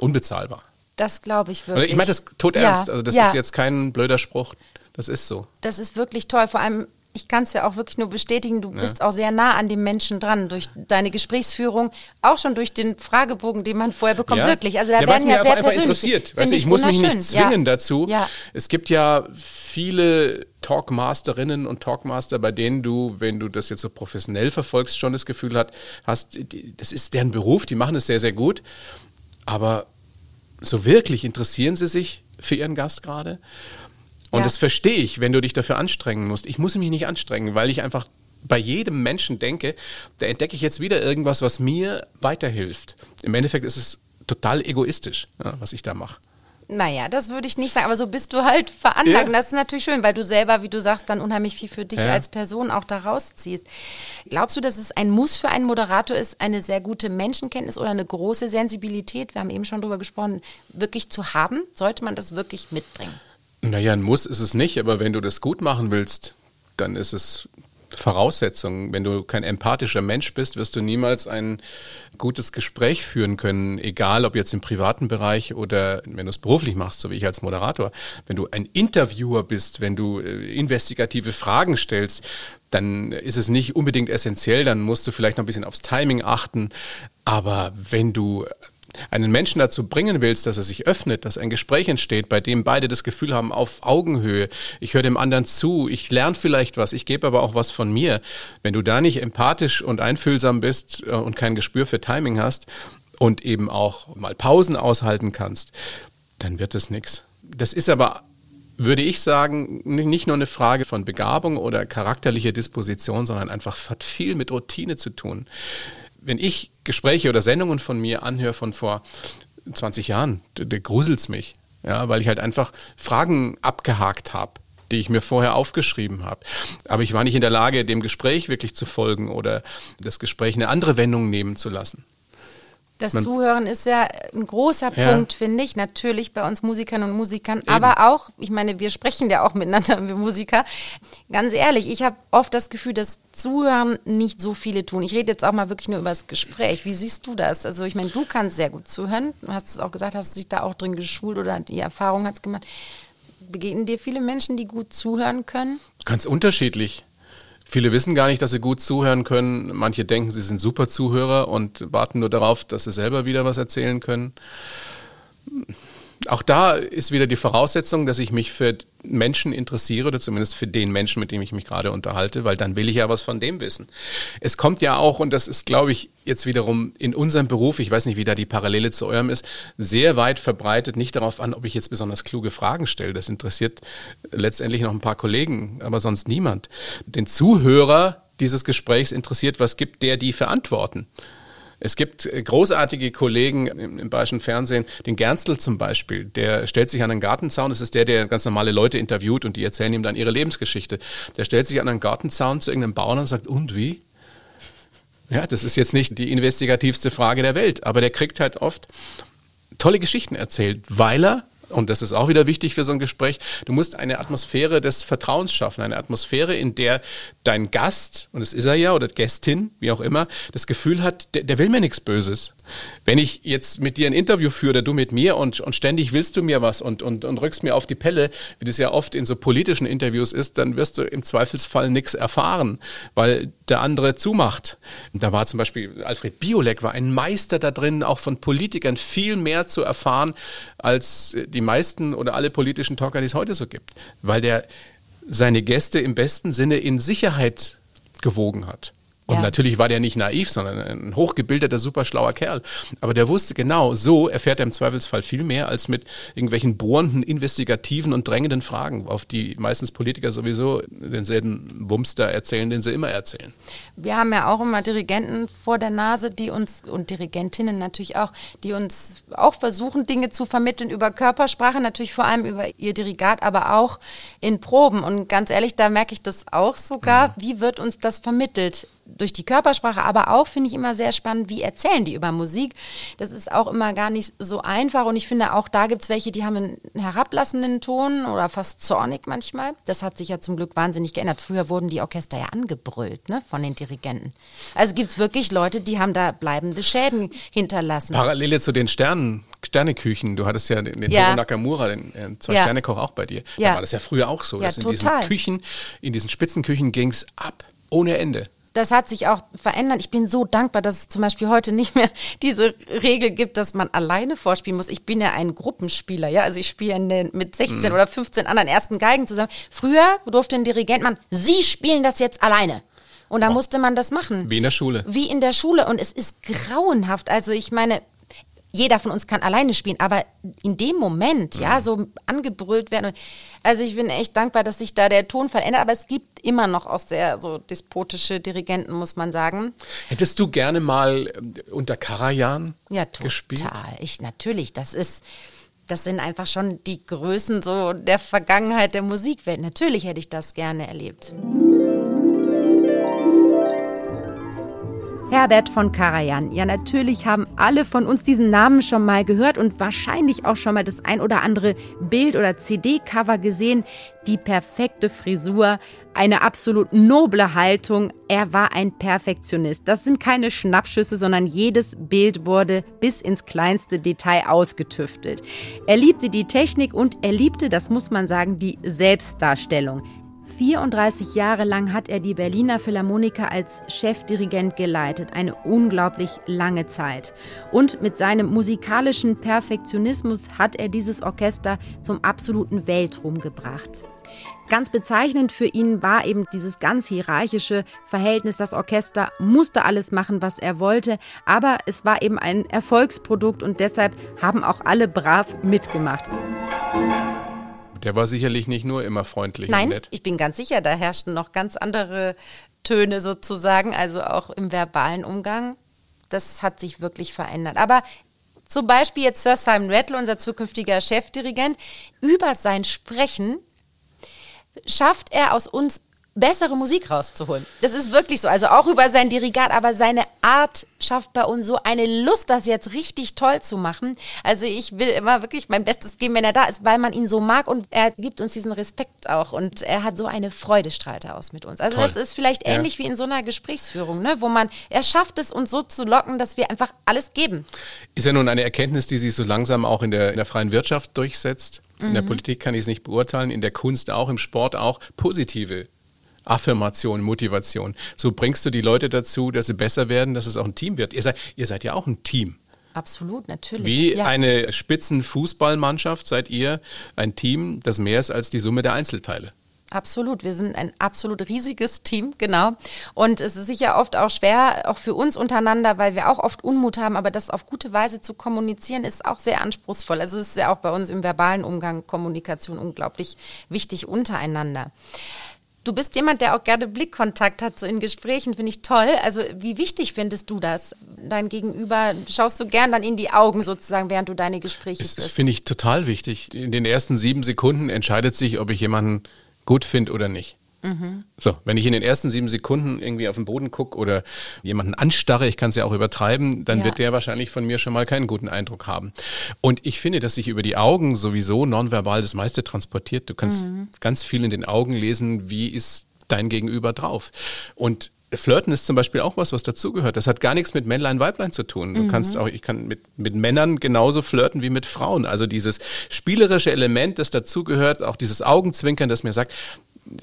unbezahlbar. Das glaube ich wirklich. Ich meine das tot ernst. Ja, also das ja. ist jetzt kein blöder Spruch. Das ist so. Das ist wirklich toll. Vor allem ich kann es ja auch wirklich nur bestätigen, du ja. bist auch sehr nah an dem Menschen dran, durch deine Gesprächsführung, auch schon durch den Fragebogen, den man vorher bekommt, ja. wirklich. Also da ja, werden ja sehr einfach interessiert. Weißt ich, ich muss mich nicht zwingen dazu. Es gibt ja viele Talkmasterinnen und Talkmaster, bei denen du, wenn du das jetzt so professionell verfolgst, schon das Gefühl hat, hast, das ist deren Beruf, die machen es sehr, sehr gut. Aber so wirklich interessieren sie sich für ihren Gast gerade? Und ja. das verstehe ich, wenn du dich dafür anstrengen musst. Ich muss mich nicht anstrengen, weil ich einfach bei jedem Menschen denke, da entdecke ich jetzt wieder irgendwas, was mir weiterhilft. Im Endeffekt ist es total egoistisch, ja, was ich da mache. Naja, das würde ich nicht sagen, aber so bist du halt veranlagt. Ja. Das ist natürlich schön, weil du selber, wie du sagst, dann unheimlich viel für dich ja. als Person auch da rausziehst. Glaubst du, dass es ein Muss für einen Moderator ist, eine sehr gute Menschenkenntnis oder eine große Sensibilität, wir haben eben schon darüber gesprochen, wirklich zu haben? Sollte man das wirklich mitbringen? Naja, ein Muss ist es nicht, aber wenn du das gut machen willst, dann ist es Voraussetzung. Wenn du kein empathischer Mensch bist, wirst du niemals ein gutes Gespräch führen können, egal ob jetzt im privaten Bereich oder wenn du es beruflich machst, so wie ich als Moderator. Wenn du ein Interviewer bist, wenn du äh, investigative Fragen stellst, dann ist es nicht unbedingt essentiell, dann musst du vielleicht noch ein bisschen aufs Timing achten. Aber wenn du einen Menschen dazu bringen willst, dass er sich öffnet, dass ein Gespräch entsteht, bei dem beide das Gefühl haben, auf Augenhöhe, ich höre dem anderen zu, ich lerne vielleicht was, ich gebe aber auch was von mir. Wenn du da nicht empathisch und einfühlsam bist äh, und kein Gespür für Timing hast und eben auch mal Pausen aushalten kannst, dann wird es nichts. Das ist aber würde ich sagen, nicht nur eine Frage von Begabung oder charakterlicher Disposition, sondern einfach hat viel mit Routine zu tun wenn ich Gespräche oder Sendungen von mir anhöre von vor 20 Jahren, der, der gruselt's mich. Ja, weil ich halt einfach Fragen abgehakt habe die ich mir vorher aufgeschrieben habe. Aber ich war nicht in der Lage, dem Gespräch wirklich zu folgen oder das Gespräch eine andere Wendung nehmen zu lassen. Das Man, Zuhören ist ja ein großer ja. Punkt, finde ich. Natürlich bei uns Musikern und Musikern, Eben. aber auch, ich meine, wir sprechen ja auch miteinander, wir Musiker. Ganz ehrlich, ich habe oft das Gefühl, dass Zuhören nicht so viele tun. Ich rede jetzt auch mal wirklich nur über das Gespräch. Wie siehst du das? Also, ich meine, du kannst sehr gut zuhören. Du hast es auch gesagt, hast dich da auch drin geschult oder die Erfahrung hat es gemacht. Begegnen dir viele Menschen, die gut zuhören können? Ganz unterschiedlich. Viele wissen gar nicht, dass sie gut zuhören können. Manche denken, sie sind super Zuhörer und warten nur darauf, dass sie selber wieder was erzählen können auch da ist wieder die Voraussetzung, dass ich mich für Menschen interessiere oder zumindest für den Menschen, mit dem ich mich gerade unterhalte, weil dann will ich ja was von dem wissen. Es kommt ja auch, und das ist, glaube ich, jetzt wiederum in unserem Beruf, ich weiß nicht, wie da die Parallele zu eurem ist, sehr weit verbreitet, nicht darauf an, ob ich jetzt besonders kluge Fragen stelle. Das interessiert letztendlich noch ein paar Kollegen, aber sonst niemand. Den Zuhörer dieses Gesprächs interessiert, was gibt der die Verantworten Es gibt äh, großartige Kollegen im, im bayerischen Fernsehen, den Gernstl zum Beispiel, der stellt sich an einen Gartenzaun, das ist der, der ganz normale Leute interviewt und die erzählen ihm dann ihre Lebensgeschichte. Der stellt sich an einen Gartenzaun zu irgendeinem Bauern und sagt, und wie? Ja, das ist jetzt nicht die investigativste Frage der Welt, aber der kriegt halt oft tolle Geschichten erzählt, weil er und das ist auch wieder wichtig für so ein Gespräch, du musst eine Atmosphäre des Vertrauens schaffen, eine Atmosphäre, in der dein Gast, und es ist er ja, oder Gästin, wie auch immer, das Gefühl hat, der, der will mir nichts Böses. Wenn ich jetzt mit dir ein Interview führe, du mit mir, und, und ständig willst du mir was und, und, und rückst mir auf die Pelle, wie das ja oft in so politischen Interviews ist, dann wirst du im Zweifelsfall nichts erfahren, weil der andere zumacht. Da war zum Beispiel Alfred Biolek, war ein Meister da drin, auch von Politikern viel mehr zu erfahren, als die meisten oder alle politischen Talker, die es heute so gibt. Weil der seine Gäste im besten Sinne in Sicherheit gewogen hat. Und ja. natürlich war der nicht naiv, sondern ein hochgebildeter, super schlauer Kerl. Aber der wusste genau, so erfährt er im Zweifelsfall viel mehr als mit irgendwelchen bohrenden, investigativen und drängenden Fragen, auf die meistens Politiker sowieso denselben Wumster erzählen, den sie immer erzählen. Wir haben ja auch immer Dirigenten vor der Nase, die uns, und Dirigentinnen natürlich auch, die uns auch versuchen, Dinge zu vermitteln über Körpersprache, natürlich vor allem über ihr Dirigat, aber auch in Proben. Und ganz ehrlich, da merke ich das auch sogar. Mhm. Wie wird uns das vermittelt? Durch die Körpersprache, aber auch finde ich immer sehr spannend, wie erzählen die über Musik. Das ist auch immer gar nicht so einfach und ich finde auch da gibt es welche, die haben einen herablassenden Ton oder fast zornig manchmal. Das hat sich ja zum Glück wahnsinnig geändert. Früher wurden die Orchester ja angebrüllt ne, von den Dirigenten. Also gibt es wirklich Leute, die haben da bleibende Schäden hinterlassen. Parallele zu den Sternen Sterneküchen. Du hattest ja den, den ja. Nakamura, den äh, Zwei-Sterne-Koch auch bei dir. Ja. Da war das ja früher auch so, ja, dass in total. diesen Küchen, in diesen Spitzenküchen ging es ab. Ohne Ende das hat sich auch verändert. Ich bin so dankbar, dass es zum Beispiel heute nicht mehr diese Regel gibt, dass man alleine vorspielen muss. Ich bin ja ein Gruppenspieler, ja. Also ich spiele mit 16 mhm. oder 15 anderen ersten Geigen zusammen. Früher durfte ein Dirigent man, Sie spielen das jetzt alleine. Und da oh. musste man das machen. Wie in der Schule. Wie in der Schule. Und es ist grauenhaft. Also ich meine, jeder von uns kann alleine spielen, aber in dem Moment, ja, so angebrüllt werden. Also ich bin echt dankbar, dass sich da der Ton verändert, aber es gibt immer noch auch sehr so despotische Dirigenten, muss man sagen. Hättest du gerne mal ähm, unter Karajan ja, total. gespielt? Ich natürlich, das ist das sind einfach schon die Größen so der Vergangenheit der Musikwelt. Natürlich hätte ich das gerne erlebt. Herbert von Karajan. Ja, natürlich haben alle von uns diesen Namen schon mal gehört und wahrscheinlich auch schon mal das ein oder andere Bild oder CD-Cover gesehen. Die perfekte Frisur, eine absolut noble Haltung. Er war ein Perfektionist. Das sind keine Schnappschüsse, sondern jedes Bild wurde bis ins kleinste Detail ausgetüftelt. Er liebte die Technik und er liebte, das muss man sagen, die Selbstdarstellung. 34 Jahre lang hat er die Berliner Philharmoniker als Chefdirigent geleitet, eine unglaublich lange Zeit. Und mit seinem musikalischen Perfektionismus hat er dieses Orchester zum absoluten Weltruhm gebracht. Ganz bezeichnend für ihn war eben dieses ganz hierarchische Verhältnis. Das Orchester musste alles machen, was er wollte, aber es war eben ein Erfolgsprodukt und deshalb haben auch alle brav mitgemacht. Der war sicherlich nicht nur immer freundlich Nein, und nett. ich bin ganz sicher, da herrschten noch ganz andere Töne sozusagen, also auch im verbalen Umgang. Das hat sich wirklich verändert. Aber zum Beispiel jetzt Sir Simon Rattle, unser zukünftiger Chefdirigent, über sein Sprechen schafft er aus uns bessere Musik rauszuholen. Das ist wirklich so. Also auch über sein Dirigat, aber seine Art schafft bei uns so eine Lust, das jetzt richtig toll zu machen. Also ich will immer wirklich mein Bestes geben, wenn er da ist, weil man ihn so mag und er gibt uns diesen Respekt auch und er hat so eine Freude strahlt er aus mit uns. Also toll. das ist vielleicht ähnlich ja. wie in so einer Gesprächsführung, ne, wo man er schafft es uns so zu locken, dass wir einfach alles geben. Ist ja nun eine Erkenntnis, die sich so langsam auch in der, in der freien Wirtschaft durchsetzt. In mhm. der Politik kann ich es nicht beurteilen, in der Kunst auch, im Sport auch. Positive Affirmation, Motivation. So bringst du die Leute dazu, dass sie besser werden, dass es auch ein Team wird. Ihr seid, ihr seid ja auch ein Team. Absolut, natürlich. Wie ja. eine Spitzenfußballmannschaft seid ihr ein Team, das mehr ist als die Summe der Einzelteile. Absolut, wir sind ein absolut riesiges Team, genau. Und es ist sicher oft auch schwer, auch für uns untereinander, weil wir auch oft Unmut haben, aber das auf gute Weise zu kommunizieren, ist auch sehr anspruchsvoll. Also es ist ja auch bei uns im verbalen Umgang Kommunikation unglaublich wichtig untereinander. Du bist jemand, der auch gerne Blickkontakt hat, so in Gesprächen, finde ich toll. Also wie wichtig findest du das? Dein Gegenüber, schaust du gern dann in die Augen sozusagen, während du deine Gespräche Das führst? finde ich total wichtig. In den ersten sieben Sekunden entscheidet sich, ob ich jemanden gut finde oder nicht. So, wenn ich in den ersten sieben Sekunden irgendwie auf den Boden gucke oder jemanden anstarre, ich kann es ja auch übertreiben, dann Ja. wird der wahrscheinlich von mir schon mal keinen guten Eindruck haben. Und ich finde, dass sich über die Augen sowieso nonverbal das meiste transportiert. Du kannst ganz viel in den Augen lesen, wie ist dein Gegenüber drauf. Und Flirten ist zum Beispiel auch was, was dazugehört. Das hat gar nichts mit Männlein, Weiblein zu tun. Du kannst auch, ich kann mit, mit Männern genauso flirten wie mit Frauen. Also dieses spielerische Element, das dazugehört, auch dieses Augenzwinkern, das mir sagt,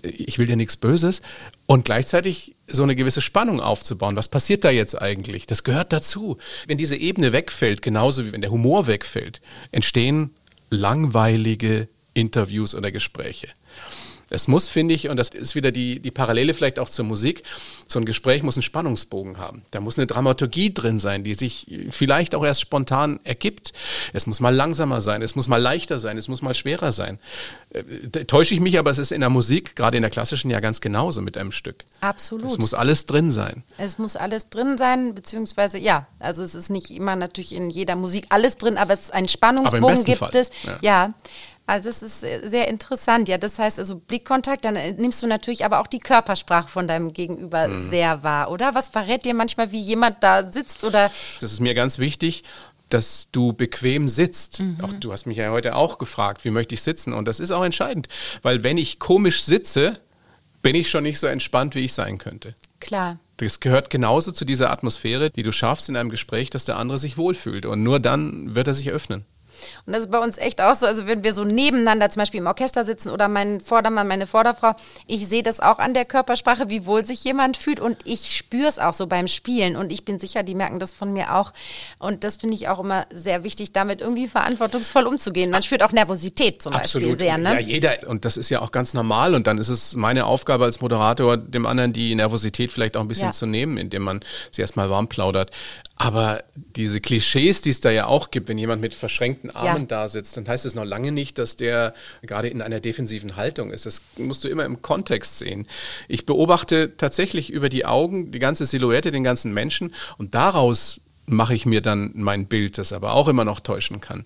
ich will dir nichts Böses und gleichzeitig so eine gewisse Spannung aufzubauen. Was passiert da jetzt eigentlich? Das gehört dazu. Wenn diese Ebene wegfällt, genauso wie wenn der Humor wegfällt, entstehen langweilige Interviews oder Gespräche. Es muss, finde ich, und das ist wieder die, die Parallele vielleicht auch zur Musik, so ein Gespräch muss einen Spannungsbogen haben. Da muss eine Dramaturgie drin sein, die sich vielleicht auch erst spontan ergibt. Es muss mal langsamer sein, es muss mal leichter sein, es muss mal schwerer sein. Äh, täusche ich mich, aber es ist in der Musik, gerade in der klassischen, ja ganz genauso mit einem Stück. Absolut. Es muss alles drin sein. Es muss alles drin sein, beziehungsweise ja, also es ist nicht immer natürlich in jeder Musik alles drin, aber es ist ein Spannungsbogen gibt Fall, es. ja. Ja. Also das ist sehr interessant. Ja, das heißt also Blickkontakt, dann äh, nimmst du natürlich aber auch die Körpersprache von deinem Gegenüber Mhm. sehr wahr, oder? Was verrät dir manchmal, wie jemand da sitzt oder Das ist mir ganz wichtig, dass du bequem sitzt. Mhm. Auch, du hast mich ja heute auch gefragt, wie möchte ich sitzen? Und das ist auch entscheidend, weil wenn ich komisch sitze, bin ich schon nicht so entspannt, wie ich sein könnte. klar. Das gehört genauso zu dieser Atmosphäre, die du schaffst in einem Gespräch, dass der andere sich wohlfühlt. Und nur dann wird er sich öffnen. Und das ist bei uns echt auch so, also wenn wir so nebeneinander zum Beispiel im Orchester sitzen oder mein Vordermann, meine Vorderfrau, ich sehe das auch an der Körpersprache, wie wohl sich jemand fühlt und ich spüre es auch so beim Spielen und ich bin sicher, die merken das von mir auch und das finde ich auch immer sehr wichtig, damit irgendwie verantwortungsvoll umzugehen. Man spürt auch Nervosität zum Beispiel sehr, ne? Ja, jeder. Und das ist ja auch ganz normal. Und dann ist es meine Aufgabe als Moderator, dem anderen die Nervosität vielleicht auch ein bisschen Ja. zu nehmen, indem man sie erstmal warm plaudert. Aber diese Klischees, die es da ja auch gibt, wenn jemand mit verschränkten Armen Ja. da sitzt, dann heißt es noch lange nicht, dass der gerade in einer defensiven Haltung ist. Das musst du immer im Kontext sehen. Ich beobachte tatsächlich über die Augen die ganze Silhouette, den ganzen Menschen und daraus mache ich mir dann mein Bild, das aber auch immer noch täuschen kann.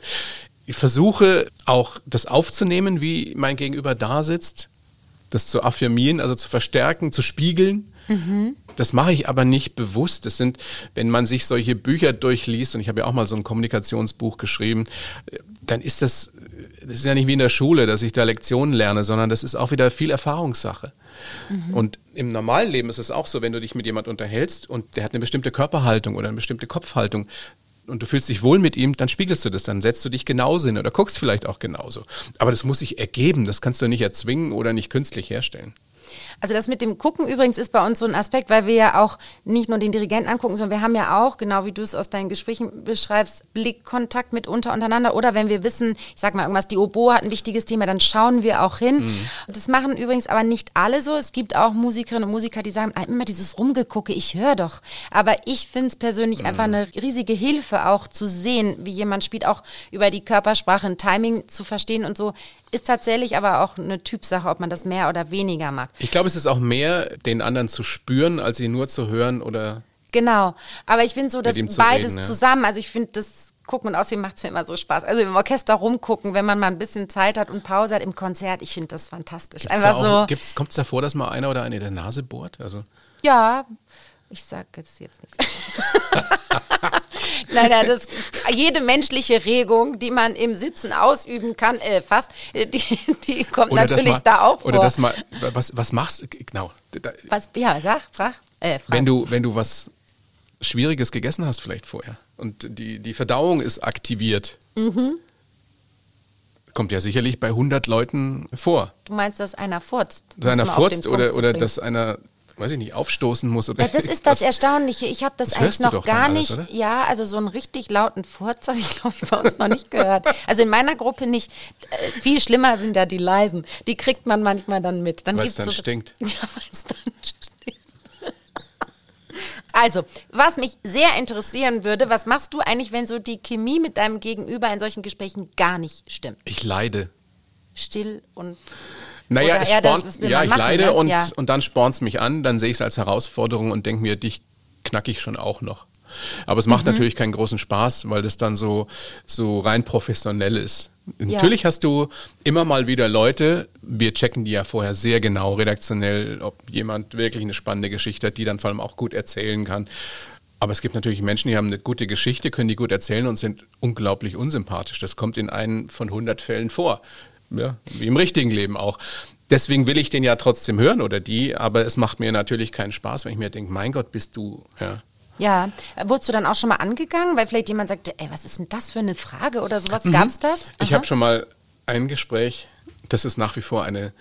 Ich versuche auch das aufzunehmen, wie mein Gegenüber da sitzt, das zu affirmieren, also zu verstärken, zu spiegeln. Das mache ich aber nicht bewusst. Das sind, wenn man sich solche Bücher durchliest, und ich habe ja auch mal so ein Kommunikationsbuch geschrieben, dann ist das, das ist ja nicht wie in der Schule, dass ich da Lektionen lerne, sondern das ist auch wieder viel Erfahrungssache. Und im normalen Leben ist es auch so, wenn du dich mit jemand unterhältst und der hat eine bestimmte Körperhaltung oder eine bestimmte Kopfhaltung, und du fühlst dich wohl mit ihm, dann spiegelst du das, dann setzt du dich genauso hin oder guckst vielleicht auch genauso. Aber das muss sich ergeben, das kannst du nicht erzwingen oder nicht künstlich herstellen. Also das mit dem Gucken übrigens ist bei uns so ein Aspekt, weil wir ja auch nicht nur den Dirigenten angucken, sondern wir haben ja auch, genau wie du es aus deinen Gesprächen beschreibst, Blickkontakt mitunter untereinander. Oder wenn wir wissen, ich sag mal irgendwas, die Oboe hat ein wichtiges Thema, dann schauen wir auch hin. Das machen übrigens aber nicht alle so. Es gibt auch Musikerinnen und Musiker, die sagen, ah, immer dieses Rumgegucke, ich höre doch. Aber ich finde es persönlich einfach eine riesige Hilfe auch zu sehen, wie jemand spielt, auch über die Körpersprache, ein Timing zu verstehen und so. Ist tatsächlich aber auch eine Typsache, ob man das mehr oder weniger mag. Ich glaube, es ist auch mehr, den anderen zu spüren, als ihn nur zu hören oder Genau. Aber ich finde so, dass zu beides reden, ja. zusammen, also ich finde das gucken und außerdem macht es mir immer so Spaß. Also im Orchester rumgucken, wenn man mal ein bisschen Zeit hat und Pause hat im Konzert, ich finde das fantastisch. Gibt's Einfach da auch, so. Kommt es davor, dass mal einer oder eine der Nase bohrt? Also, Ja, ich sage jetzt, jetzt nichts. nein, nein, das, jede menschliche Regung, die man im Sitzen ausüben kann, äh, fast, äh, die, die kommt oder natürlich mal, da auch vor. Oder das mal, was, was machst du? Genau. Was, ja, sag, frag. Äh, frag. wenn, du, wenn du was Schwieriges gegessen hast, vielleicht vorher, und die, die Verdauung ist aktiviert, Mhm. kommt ja sicherlich bei 100 Leuten vor. du meinst, dass einer furzt? Dass einer furzt oder, oder dass einer, weiß ich nicht, aufstoßen muss. Oder Ja, das ist das. Erstaunliche. Ich habe das, Das eigentlich noch gar alles, nicht. oder? Ja, also so einen richtig lauten Furz habe ich, glaube ich, bei uns noch nicht gehört. Also in meiner Gruppe nicht. Äh, viel schlimmer sind ja die leisen. Die kriegt man manchmal dann mit. Dann Weil's gibt's dann so, stinkt. Ja, weil es dann stinkt. Also, was mich sehr interessieren würde, was machst du eigentlich, wenn so die Chemie mit deinem Gegenüber in solchen Gesprächen gar nicht stimmt? Ich leide. Still und Naja, es spornt, das, ja, ich machen, leide ne? und, ja. und dann spornt es mich an, dann sehe ich es als Herausforderung und denke mir, dich knack ich schon auch noch. Aber es macht mhm. natürlich keinen großen Spaß, weil das dann so, so rein professionell ist. Ja. Natürlich hast du immer mal wieder Leute, wir checken die ja vorher sehr genau redaktionell, ob jemand wirklich eine spannende Geschichte hat, die dann vor allem auch gut erzählen kann. Aber es gibt natürlich Menschen, die haben eine gute Geschichte, können die gut erzählen und sind unglaublich unsympathisch. Das kommt in einem von 100 Fällen vor. Ja, wie im richtigen Leben auch. Deswegen will ich den ja trotzdem hören oder die, aber es macht mir natürlich keinen Spaß, wenn ich mir denke, mein Gott, bist du, ja, ja, wurdest du dann auch schon mal angegangen, weil vielleicht jemand sagte, ey, was ist denn das für eine Frage oder sowas? Mhm. Gab es das? Aha. Ich habe schon mal ein Gespräch, das ist nach wie vor eine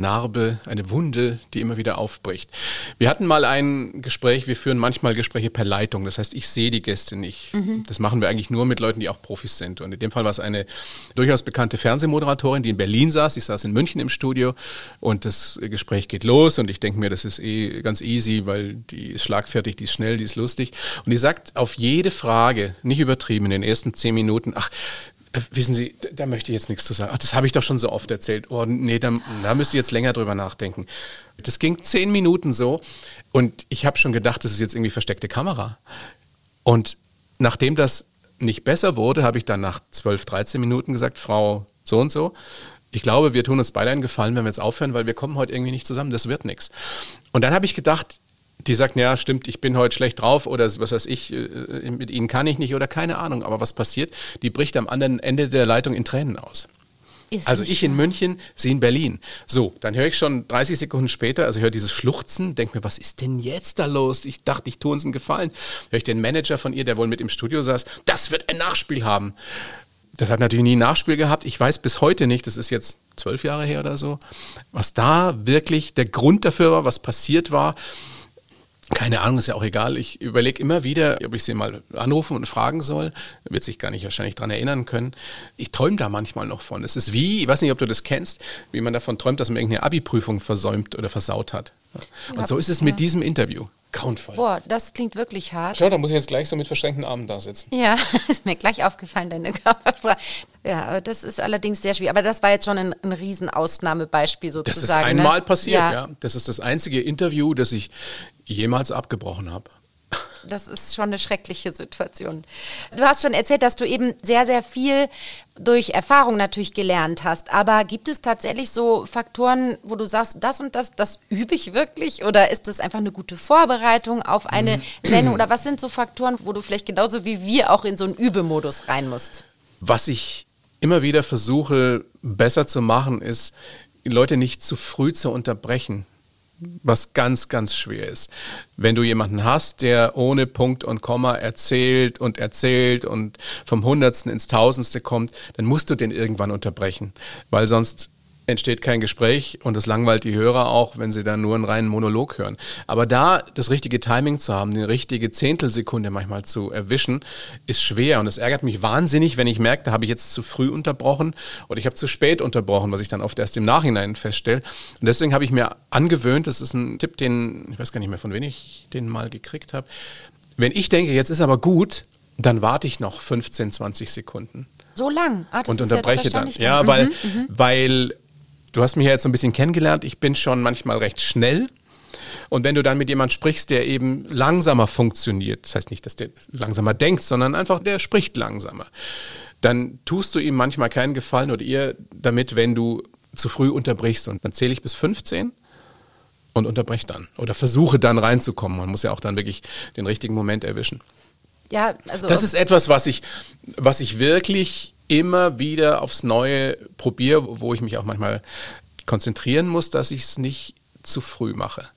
Narbe, eine Wunde, die immer wieder aufbricht. Wir hatten mal ein Gespräch, wir führen manchmal Gespräche per Leitung, das heißt, ich sehe die Gäste nicht. Mhm. Das machen wir eigentlich nur mit Leuten, die auch Profis sind. Und in dem Fall war es eine durchaus bekannte Fernsehmoderatorin, die in Berlin saß. Ich saß in München im Studio und das Gespräch geht los und ich denke mir, das ist eh ganz easy, weil die ist schlagfertig, die ist schnell, die ist lustig. Und die sagt auf jede Frage, nicht übertrieben, in den ersten zehn Minuten, ach, wissen Sie, da möchte ich jetzt nichts zu sagen. Ach, das habe ich doch schon so oft erzählt. Oh, nee, da, da müsst ihr jetzt länger drüber nachdenken. Das ging zehn Minuten so und ich habe schon gedacht, das ist jetzt irgendwie versteckte Kamera. Und nachdem das nicht besser wurde, habe ich dann nach 12, 13 Minuten gesagt, Frau so und so, ich glaube, wir tun uns beide einen Gefallen, wenn wir jetzt aufhören, weil wir kommen heute irgendwie nicht zusammen, das wird nichts. Und dann habe ich gedacht, die sagt, ja, stimmt, ich bin heute schlecht drauf oder was weiß ich, äh, mit ihnen kann ich nicht oder keine Ahnung. Aber was passiert? Die bricht am anderen Ende der Leitung in Tränen aus. Ist also ich in München, sie in Berlin. So, dann höre ich schon 30 Sekunden später, also höre dieses Schluchzen, denke mir, was ist denn jetzt da los? Ich dachte, ich tue uns einen Gefallen. Höre ich den Manager von ihr, der wohl mit im Studio saß, das wird ein Nachspiel haben. Das hat natürlich nie ein Nachspiel gehabt. Ich weiß bis heute nicht, das ist jetzt zwölf Jahre her oder so, was da wirklich der Grund dafür war, was passiert war. Keine Ahnung, ist ja auch egal. Ich überlege immer wieder, ob ich sie mal anrufen und fragen soll. Wird sich gar nicht wahrscheinlich daran erinnern können. Ich träume da manchmal noch von. Es ist wie, ich weiß nicht, ob du das kennst, wie man davon träumt, dass man irgendeine Abi-Prüfung versäumt oder versaut hat. Und so ist es mit diesem Interview. Countvoll. Boah, das klingt wirklich hart. Schau, da muss ich jetzt gleich so mit verschränkten Armen da sitzen. Ja, ist mir gleich aufgefallen, deine Körpersprache. Ja, das ist allerdings sehr schwierig. Aber das war jetzt schon ein, ein Riesenausnahmebeispiel sozusagen. Das ist einmal ne? passiert, ja. ja. Das ist das einzige Interview, das ich jemals abgebrochen habe. Das ist schon eine schreckliche Situation. Du hast schon erzählt, dass du eben sehr, sehr viel durch Erfahrung natürlich gelernt hast. Aber gibt es tatsächlich so Faktoren, wo du sagst, das und das, das übe ich wirklich? Oder ist das einfach eine gute Vorbereitung auf eine mhm. Sendung? Oder was sind so Faktoren, wo du vielleicht genauso wie wir auch in so einen Übemodus rein musst? Was ich immer wieder versuche besser zu machen, ist, Leute nicht zu früh zu unterbrechen was ganz, ganz schwer ist. Wenn du jemanden hast, der ohne Punkt und Komma erzählt und erzählt und vom Hundertsten ins Tausendste kommt, dann musst du den irgendwann unterbrechen, weil sonst entsteht kein Gespräch und es langweilt die Hörer auch, wenn sie dann nur einen reinen Monolog hören. Aber da das richtige Timing zu haben, die richtige Zehntelsekunde manchmal zu erwischen, ist schwer und es ärgert mich wahnsinnig, wenn ich merke, da habe ich jetzt zu früh unterbrochen oder ich habe zu spät unterbrochen, was ich dann oft erst im Nachhinein feststelle. Und deswegen habe ich mir angewöhnt, das ist ein Tipp, den ich weiß gar nicht mehr, von wem ich den mal gekriegt habe. Wenn ich denke, jetzt ist aber gut, dann warte ich noch 15, 20 Sekunden. So lang? Ah, und unterbreche ja dann. Ja, weil, mhm, mhm. weil du hast mich ja jetzt so ein bisschen kennengelernt. Ich bin schon manchmal recht schnell. Und wenn du dann mit jemandem sprichst, der eben langsamer funktioniert, das heißt nicht, dass der langsamer denkt, sondern einfach der spricht langsamer, dann tust du ihm manchmal keinen Gefallen oder ihr damit, wenn du zu früh unterbrichst. Und dann zähle ich bis 15 und unterbreche dann. Oder versuche dann reinzukommen. Man muss ja auch dann wirklich den richtigen Moment erwischen. Ja, also. Das ist etwas, was ich, was ich wirklich immer wieder aufs Neue probiere, wo ich mich auch manchmal konzentrieren muss, dass ich es nicht zu früh mache.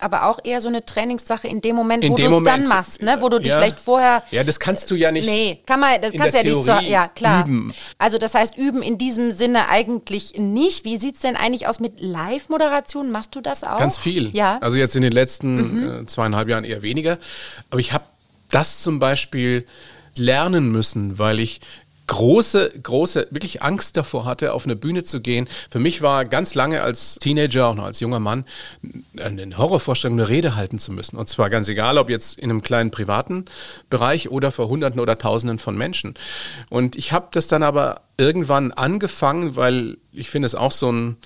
Aber auch eher so eine Trainingssache in dem Moment, in wo du es dann machst, ne? wo du dich ja. vielleicht vorher. Ja, das kannst du ja nicht. Nee, kann man, das kannst du ja nicht so. Ja, klar. Üben. Also, das heißt, üben in diesem Sinne eigentlich nicht. Wie sieht es denn eigentlich aus mit Live-Moderation? Machst du das auch? Ganz viel. Ja. Also, jetzt in den letzten mhm. äh, zweieinhalb Jahren eher weniger. Aber ich habe das zum Beispiel lernen müssen, weil ich große, große, wirklich Angst davor hatte, auf eine Bühne zu gehen. Für mich war ganz lange als Teenager, auch noch als junger Mann, eine Horrorvorstellung, eine Rede halten zu müssen. Und zwar ganz egal, ob jetzt in einem kleinen privaten Bereich oder vor Hunderten oder Tausenden von Menschen. Und ich habe das dann aber irgendwann angefangen, weil ich finde es auch so ein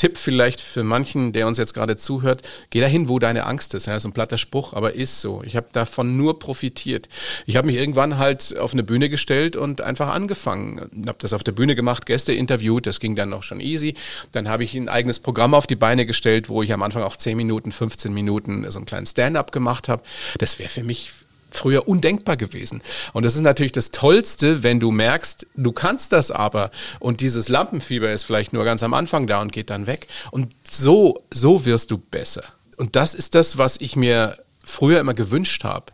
Tipp vielleicht für manchen, der uns jetzt gerade zuhört, geh dahin, wo deine Angst ist. Ja, ist ein platter Spruch, aber ist so. Ich habe davon nur profitiert. Ich habe mich irgendwann halt auf eine Bühne gestellt und einfach angefangen. Habe das auf der Bühne gemacht, Gäste interviewt, das ging dann noch schon easy. Dann habe ich ein eigenes Programm auf die Beine gestellt, wo ich am Anfang auch 10 Minuten, 15 Minuten so einen kleinen Stand-up gemacht habe. Das wäre für mich früher undenkbar gewesen. Und das ist natürlich das Tollste, wenn du merkst, du kannst das aber und dieses Lampenfieber ist vielleicht nur ganz am Anfang da und geht dann weg. Und so, so wirst du besser. Und das ist das, was ich mir früher immer gewünscht habe.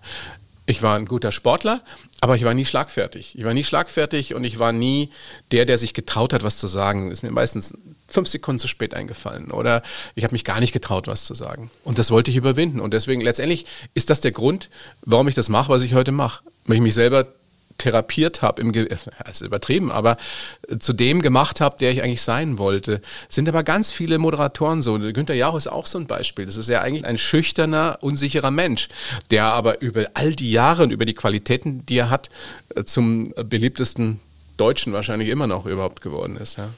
Ich war ein guter Sportler, aber ich war nie schlagfertig. Ich war nie schlagfertig und ich war nie der, der sich getraut hat, was zu sagen. Ist mir meistens fünf Sekunden zu spät eingefallen oder ich habe mich gar nicht getraut, was zu sagen. Und das wollte ich überwinden. Und deswegen letztendlich ist das der Grund, warum ich das mache, was ich heute mache. Weil ich mich selber therapiert habe, im Ge ist übertrieben, aber zu dem gemacht habe, der ich eigentlich sein wollte. Sind aber ganz viele Moderatoren so. Günter Jauch ist auch so ein Beispiel. Das ist ja eigentlich ein schüchterner, unsicherer Mensch, der aber über all die Jahre und über die Qualitäten, die er hat, zum beliebtesten Deutschen wahrscheinlich immer noch überhaupt geworden ist. Ja.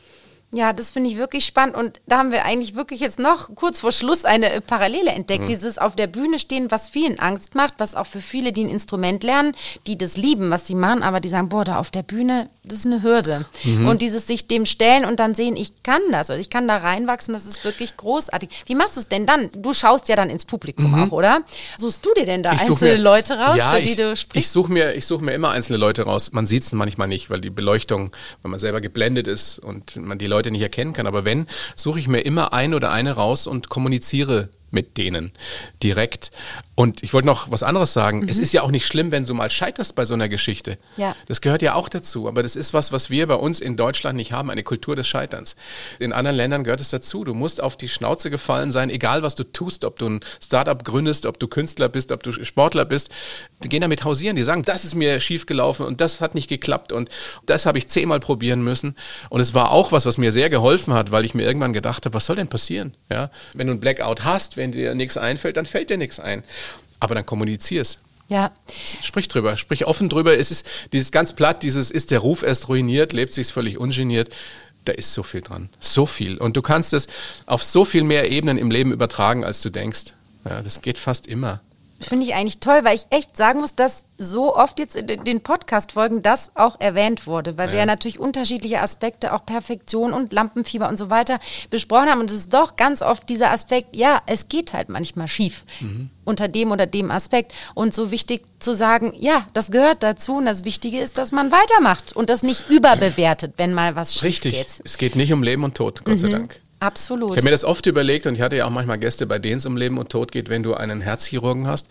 Ja, das finde ich wirklich spannend. Und da haben wir eigentlich wirklich jetzt noch kurz vor Schluss eine Parallele entdeckt. Mhm. Dieses auf der Bühne stehen, was vielen Angst macht, was auch für viele, die ein Instrument lernen, die das lieben, was sie machen, aber die sagen, boah, da auf der Bühne, das ist eine Hürde. Mhm. Und dieses sich dem stellen und dann sehen, ich kann das oder ich kann da reinwachsen, das ist wirklich großartig. Wie machst du es denn dann? Du schaust ja dann ins Publikum mhm. auch, oder? Suchst du dir denn da einzelne mir, Leute raus, ja, für die ich, du sprichst? Ich suche mir, such mir immer einzelne Leute raus. Man sieht es manchmal nicht, weil die Beleuchtung, wenn man selber geblendet ist und man die Leute nicht erkennen kann. Aber wenn, suche ich mir immer ein oder eine raus und kommuniziere mit denen direkt. Und ich wollte noch was anderes sagen. Mhm. Es ist ja auch nicht schlimm, wenn du mal scheiterst bei so einer Geschichte. Ja. Das gehört ja auch dazu. Aber das ist was, was wir bei uns in Deutschland nicht haben, eine Kultur des Scheiterns. In anderen Ländern gehört es dazu. Du musst auf die Schnauze gefallen sein, egal was du tust, ob du ein Startup gründest, ob du Künstler bist, ob du Sportler bist. Die gehen damit hausieren. Die sagen, das ist mir schief gelaufen und das hat nicht geklappt und das habe ich zehnmal probieren müssen. Und es war auch was, was mir sehr geholfen hat, weil ich mir irgendwann gedacht habe, was soll denn passieren? Ja? Wenn du ein Blackout hast, wenn dir nichts einfällt, dann fällt dir nichts ein. Aber dann kommunizier's. Ja. Sprich drüber, sprich offen drüber. Es ist dieses ganz platt, dieses ist der Ruf erst ruiniert, lebt sich's völlig ungeniert. Da ist so viel dran. So viel. Und du kannst es auf so viel mehr Ebenen im Leben übertragen, als du denkst. Ja, das geht fast immer. Finde ich eigentlich toll, weil ich echt sagen muss, dass so oft jetzt in den Podcast-Folgen das auch erwähnt wurde, weil ja. wir ja natürlich unterschiedliche Aspekte, auch Perfektion und Lampenfieber und so weiter besprochen haben. Und es ist doch ganz oft dieser Aspekt, ja, es geht halt manchmal schief mhm. unter dem oder dem Aspekt. Und so wichtig zu sagen, ja, das gehört dazu und das Wichtige ist, dass man weitermacht und das nicht überbewertet, wenn mal was schief Richtig. geht. Richtig, es geht nicht um Leben und Tod, Gott mhm. sei Dank. Absolut. Ich habe mir das oft überlegt und ich hatte ja auch manchmal Gäste, bei denen es um Leben und Tod geht, wenn du einen Herzchirurgen hast.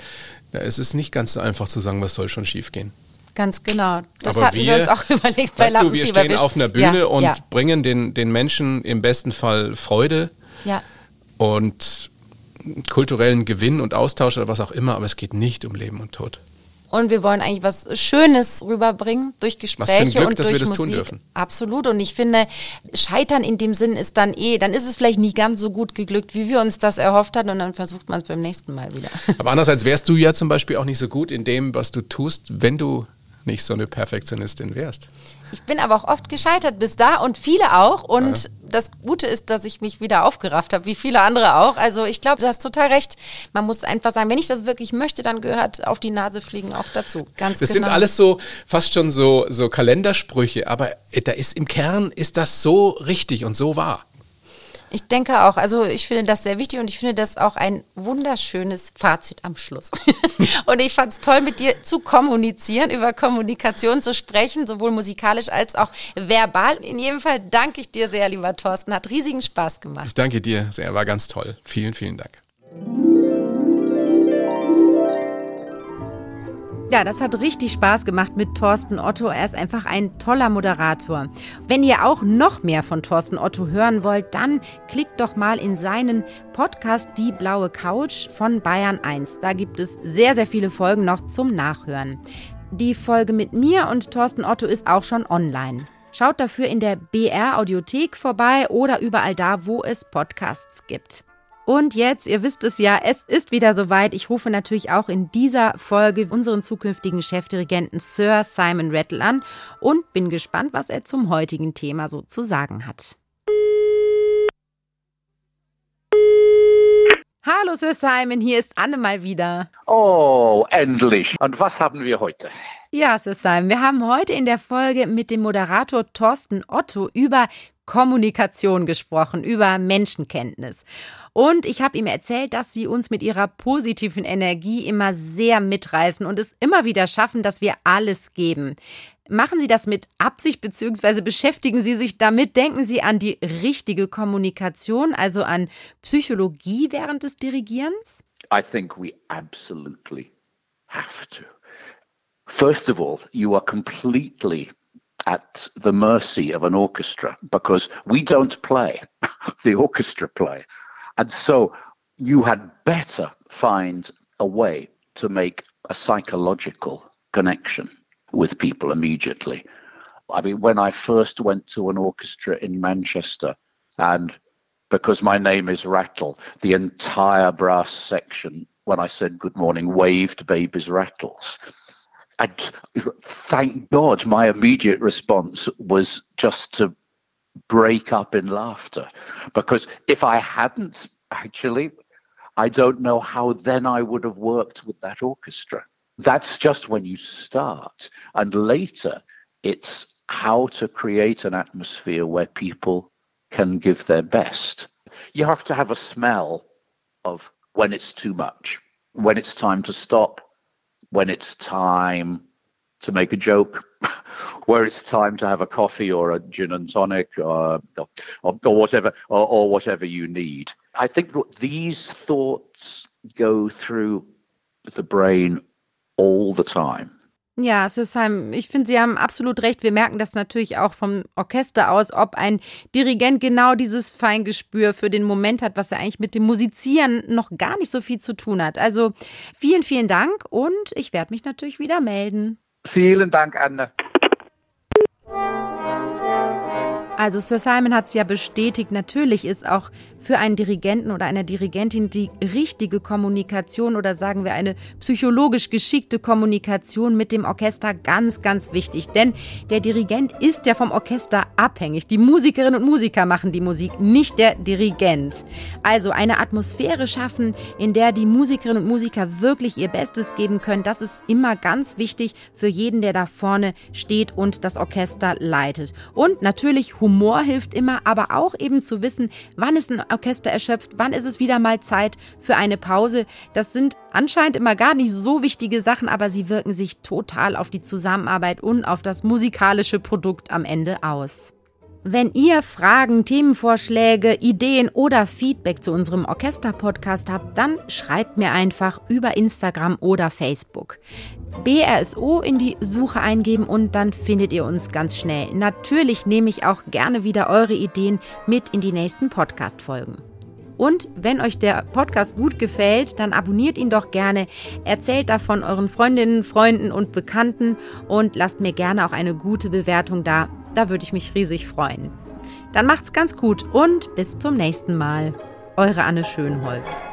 Da ist es nicht ganz so einfach zu sagen, was soll schon schief gehen. Ganz genau. Das Aber hatten wir, wir, uns auch überlegt bei weißt du, Wir stehen auf einer Bühne ja, und ja. bringen den, den Menschen im besten Fall Freude ja. und kulturellen Gewinn und Austausch oder was auch immer, aber es geht nicht um Leben und Tod. Und wir wollen eigentlich was Schönes rüberbringen durch Gespräche was für ein Glück, und dass durch wir das Musik. Tun dürfen. Absolut. Und ich finde, Scheitern in dem Sinn ist dann eh, dann ist es vielleicht nie ganz so gut geglückt, wie wir uns das erhofft hatten. Und dann versucht man es beim nächsten Mal wieder. Aber andererseits wärst du ja zum Beispiel auch nicht so gut in dem, was du tust, wenn du nicht so eine Perfektionistin wärst. Ich bin aber auch oft gescheitert bis da und viele auch. Und ja. das Gute ist, dass ich mich wieder aufgerafft habe, wie viele andere auch. Also ich glaube, du hast total recht. Man muss einfach sagen, wenn ich das wirklich möchte, dann gehört auf die Nase fliegen auch dazu. Ganz das genau. sind alles so fast schon so, so Kalendersprüche, aber da ist im Kern ist das so richtig und so wahr. Ich denke auch. Also ich finde das sehr wichtig und ich finde das auch ein wunderschönes Fazit am Schluss. und ich fand es toll, mit dir zu kommunizieren, über Kommunikation zu sprechen, sowohl musikalisch als auch verbal. In jedem Fall danke ich dir sehr, lieber Thorsten. Hat riesigen Spaß gemacht. Ich danke dir sehr, war ganz toll. Vielen, vielen Dank. Ja, das hat richtig Spaß gemacht mit Thorsten Otto. Er ist einfach ein toller Moderator. Wenn ihr auch noch mehr von Thorsten Otto hören wollt, dann klickt doch mal in seinen Podcast Die blaue Couch von Bayern 1. Da gibt es sehr, sehr viele Folgen noch zum Nachhören. Die Folge mit mir und Thorsten Otto ist auch schon online. Schaut dafür in der BR Audiothek vorbei oder überall da, wo es Podcasts gibt. Und jetzt, ihr wisst es ja, es ist wieder soweit. Ich rufe natürlich auch in dieser Folge unseren zukünftigen Chefdirigenten Sir Simon Rattle an und bin gespannt, was er zum heutigen Thema so zu sagen hat. Hallo Sir Simon, hier ist Anne mal wieder. Oh, endlich. Und was haben wir heute? Ja, Sir Simon, wir haben heute in der Folge mit dem Moderator Thorsten Otto über Kommunikation gesprochen, über Menschenkenntnis. Und ich habe ihm erzählt, dass sie uns mit ihrer positiven Energie immer sehr mitreißen und es immer wieder schaffen, dass wir alles geben. Machen Sie das mit Absicht bzw. beschäftigen Sie sich damit? Denken Sie an die richtige Kommunikation, also an Psychologie während des Dirigierens? I think we absolutely have to. First of all, you are completely at the mercy of an orchestra because we don't play, the orchestra play. And so you had better find a way to make a psychological connection with people immediately. I mean, when I first went to an orchestra in Manchester, and because my name is Rattle, the entire brass section, when I said good morning, waved baby's rattles. And thank God my immediate response was just to break up in laughter. Because if I hadn't actually, I don't know how then I would have worked with that orchestra. That's just when you start. And later, it's how to create an atmosphere where people can give their best. You have to have a smell of when it's too much, when it's time to stop, when it's time to make a joke, where it's time to have a coffee or a gin and tonic or, or, or whatever or, or whatever you need. I think these thoughts go through the brain all the time. Ja, Sisheim, ich finde, Sie haben absolut recht. Wir merken das natürlich auch vom Orchester aus, ob ein Dirigent genau dieses Feingespür für den Moment hat, was er eigentlich mit dem Musizieren noch gar nicht so viel zu tun hat. Also vielen, vielen Dank und ich werde mich natürlich wieder melden. Vielen Dank, Anne. Also Sir Simon hat es ja bestätigt, natürlich ist auch für einen Dirigenten oder eine Dirigentin die richtige Kommunikation oder sagen wir eine psychologisch geschickte Kommunikation mit dem Orchester ganz, ganz wichtig. Denn der Dirigent ist ja vom Orchester abhängig. Die Musikerinnen und Musiker machen die Musik, nicht der Dirigent. Also eine Atmosphäre schaffen, in der die Musikerinnen und Musiker wirklich ihr Bestes geben können, das ist immer ganz wichtig für jeden, der da vorne steht und das Orchester leitet. Und natürlich Humor hilft immer, aber auch eben zu wissen, wann ist ein Orchester erschöpft, wann ist es wieder mal Zeit für eine Pause. Das sind anscheinend immer gar nicht so wichtige Sachen, aber sie wirken sich total auf die Zusammenarbeit und auf das musikalische Produkt am Ende aus. Wenn ihr Fragen, Themenvorschläge, Ideen oder Feedback zu unserem Orchester-Podcast habt, dann schreibt mir einfach über Instagram oder Facebook. BRSO in die Suche eingeben und dann findet ihr uns ganz schnell. Natürlich nehme ich auch gerne wieder eure Ideen mit in die nächsten Podcast-Folgen. Und wenn euch der Podcast gut gefällt, dann abonniert ihn doch gerne, erzählt davon euren Freundinnen, Freunden und Bekannten und lasst mir gerne auch eine gute Bewertung da. Da würde ich mich riesig freuen. Dann macht's ganz gut und bis zum nächsten Mal. Eure Anne Schönholz.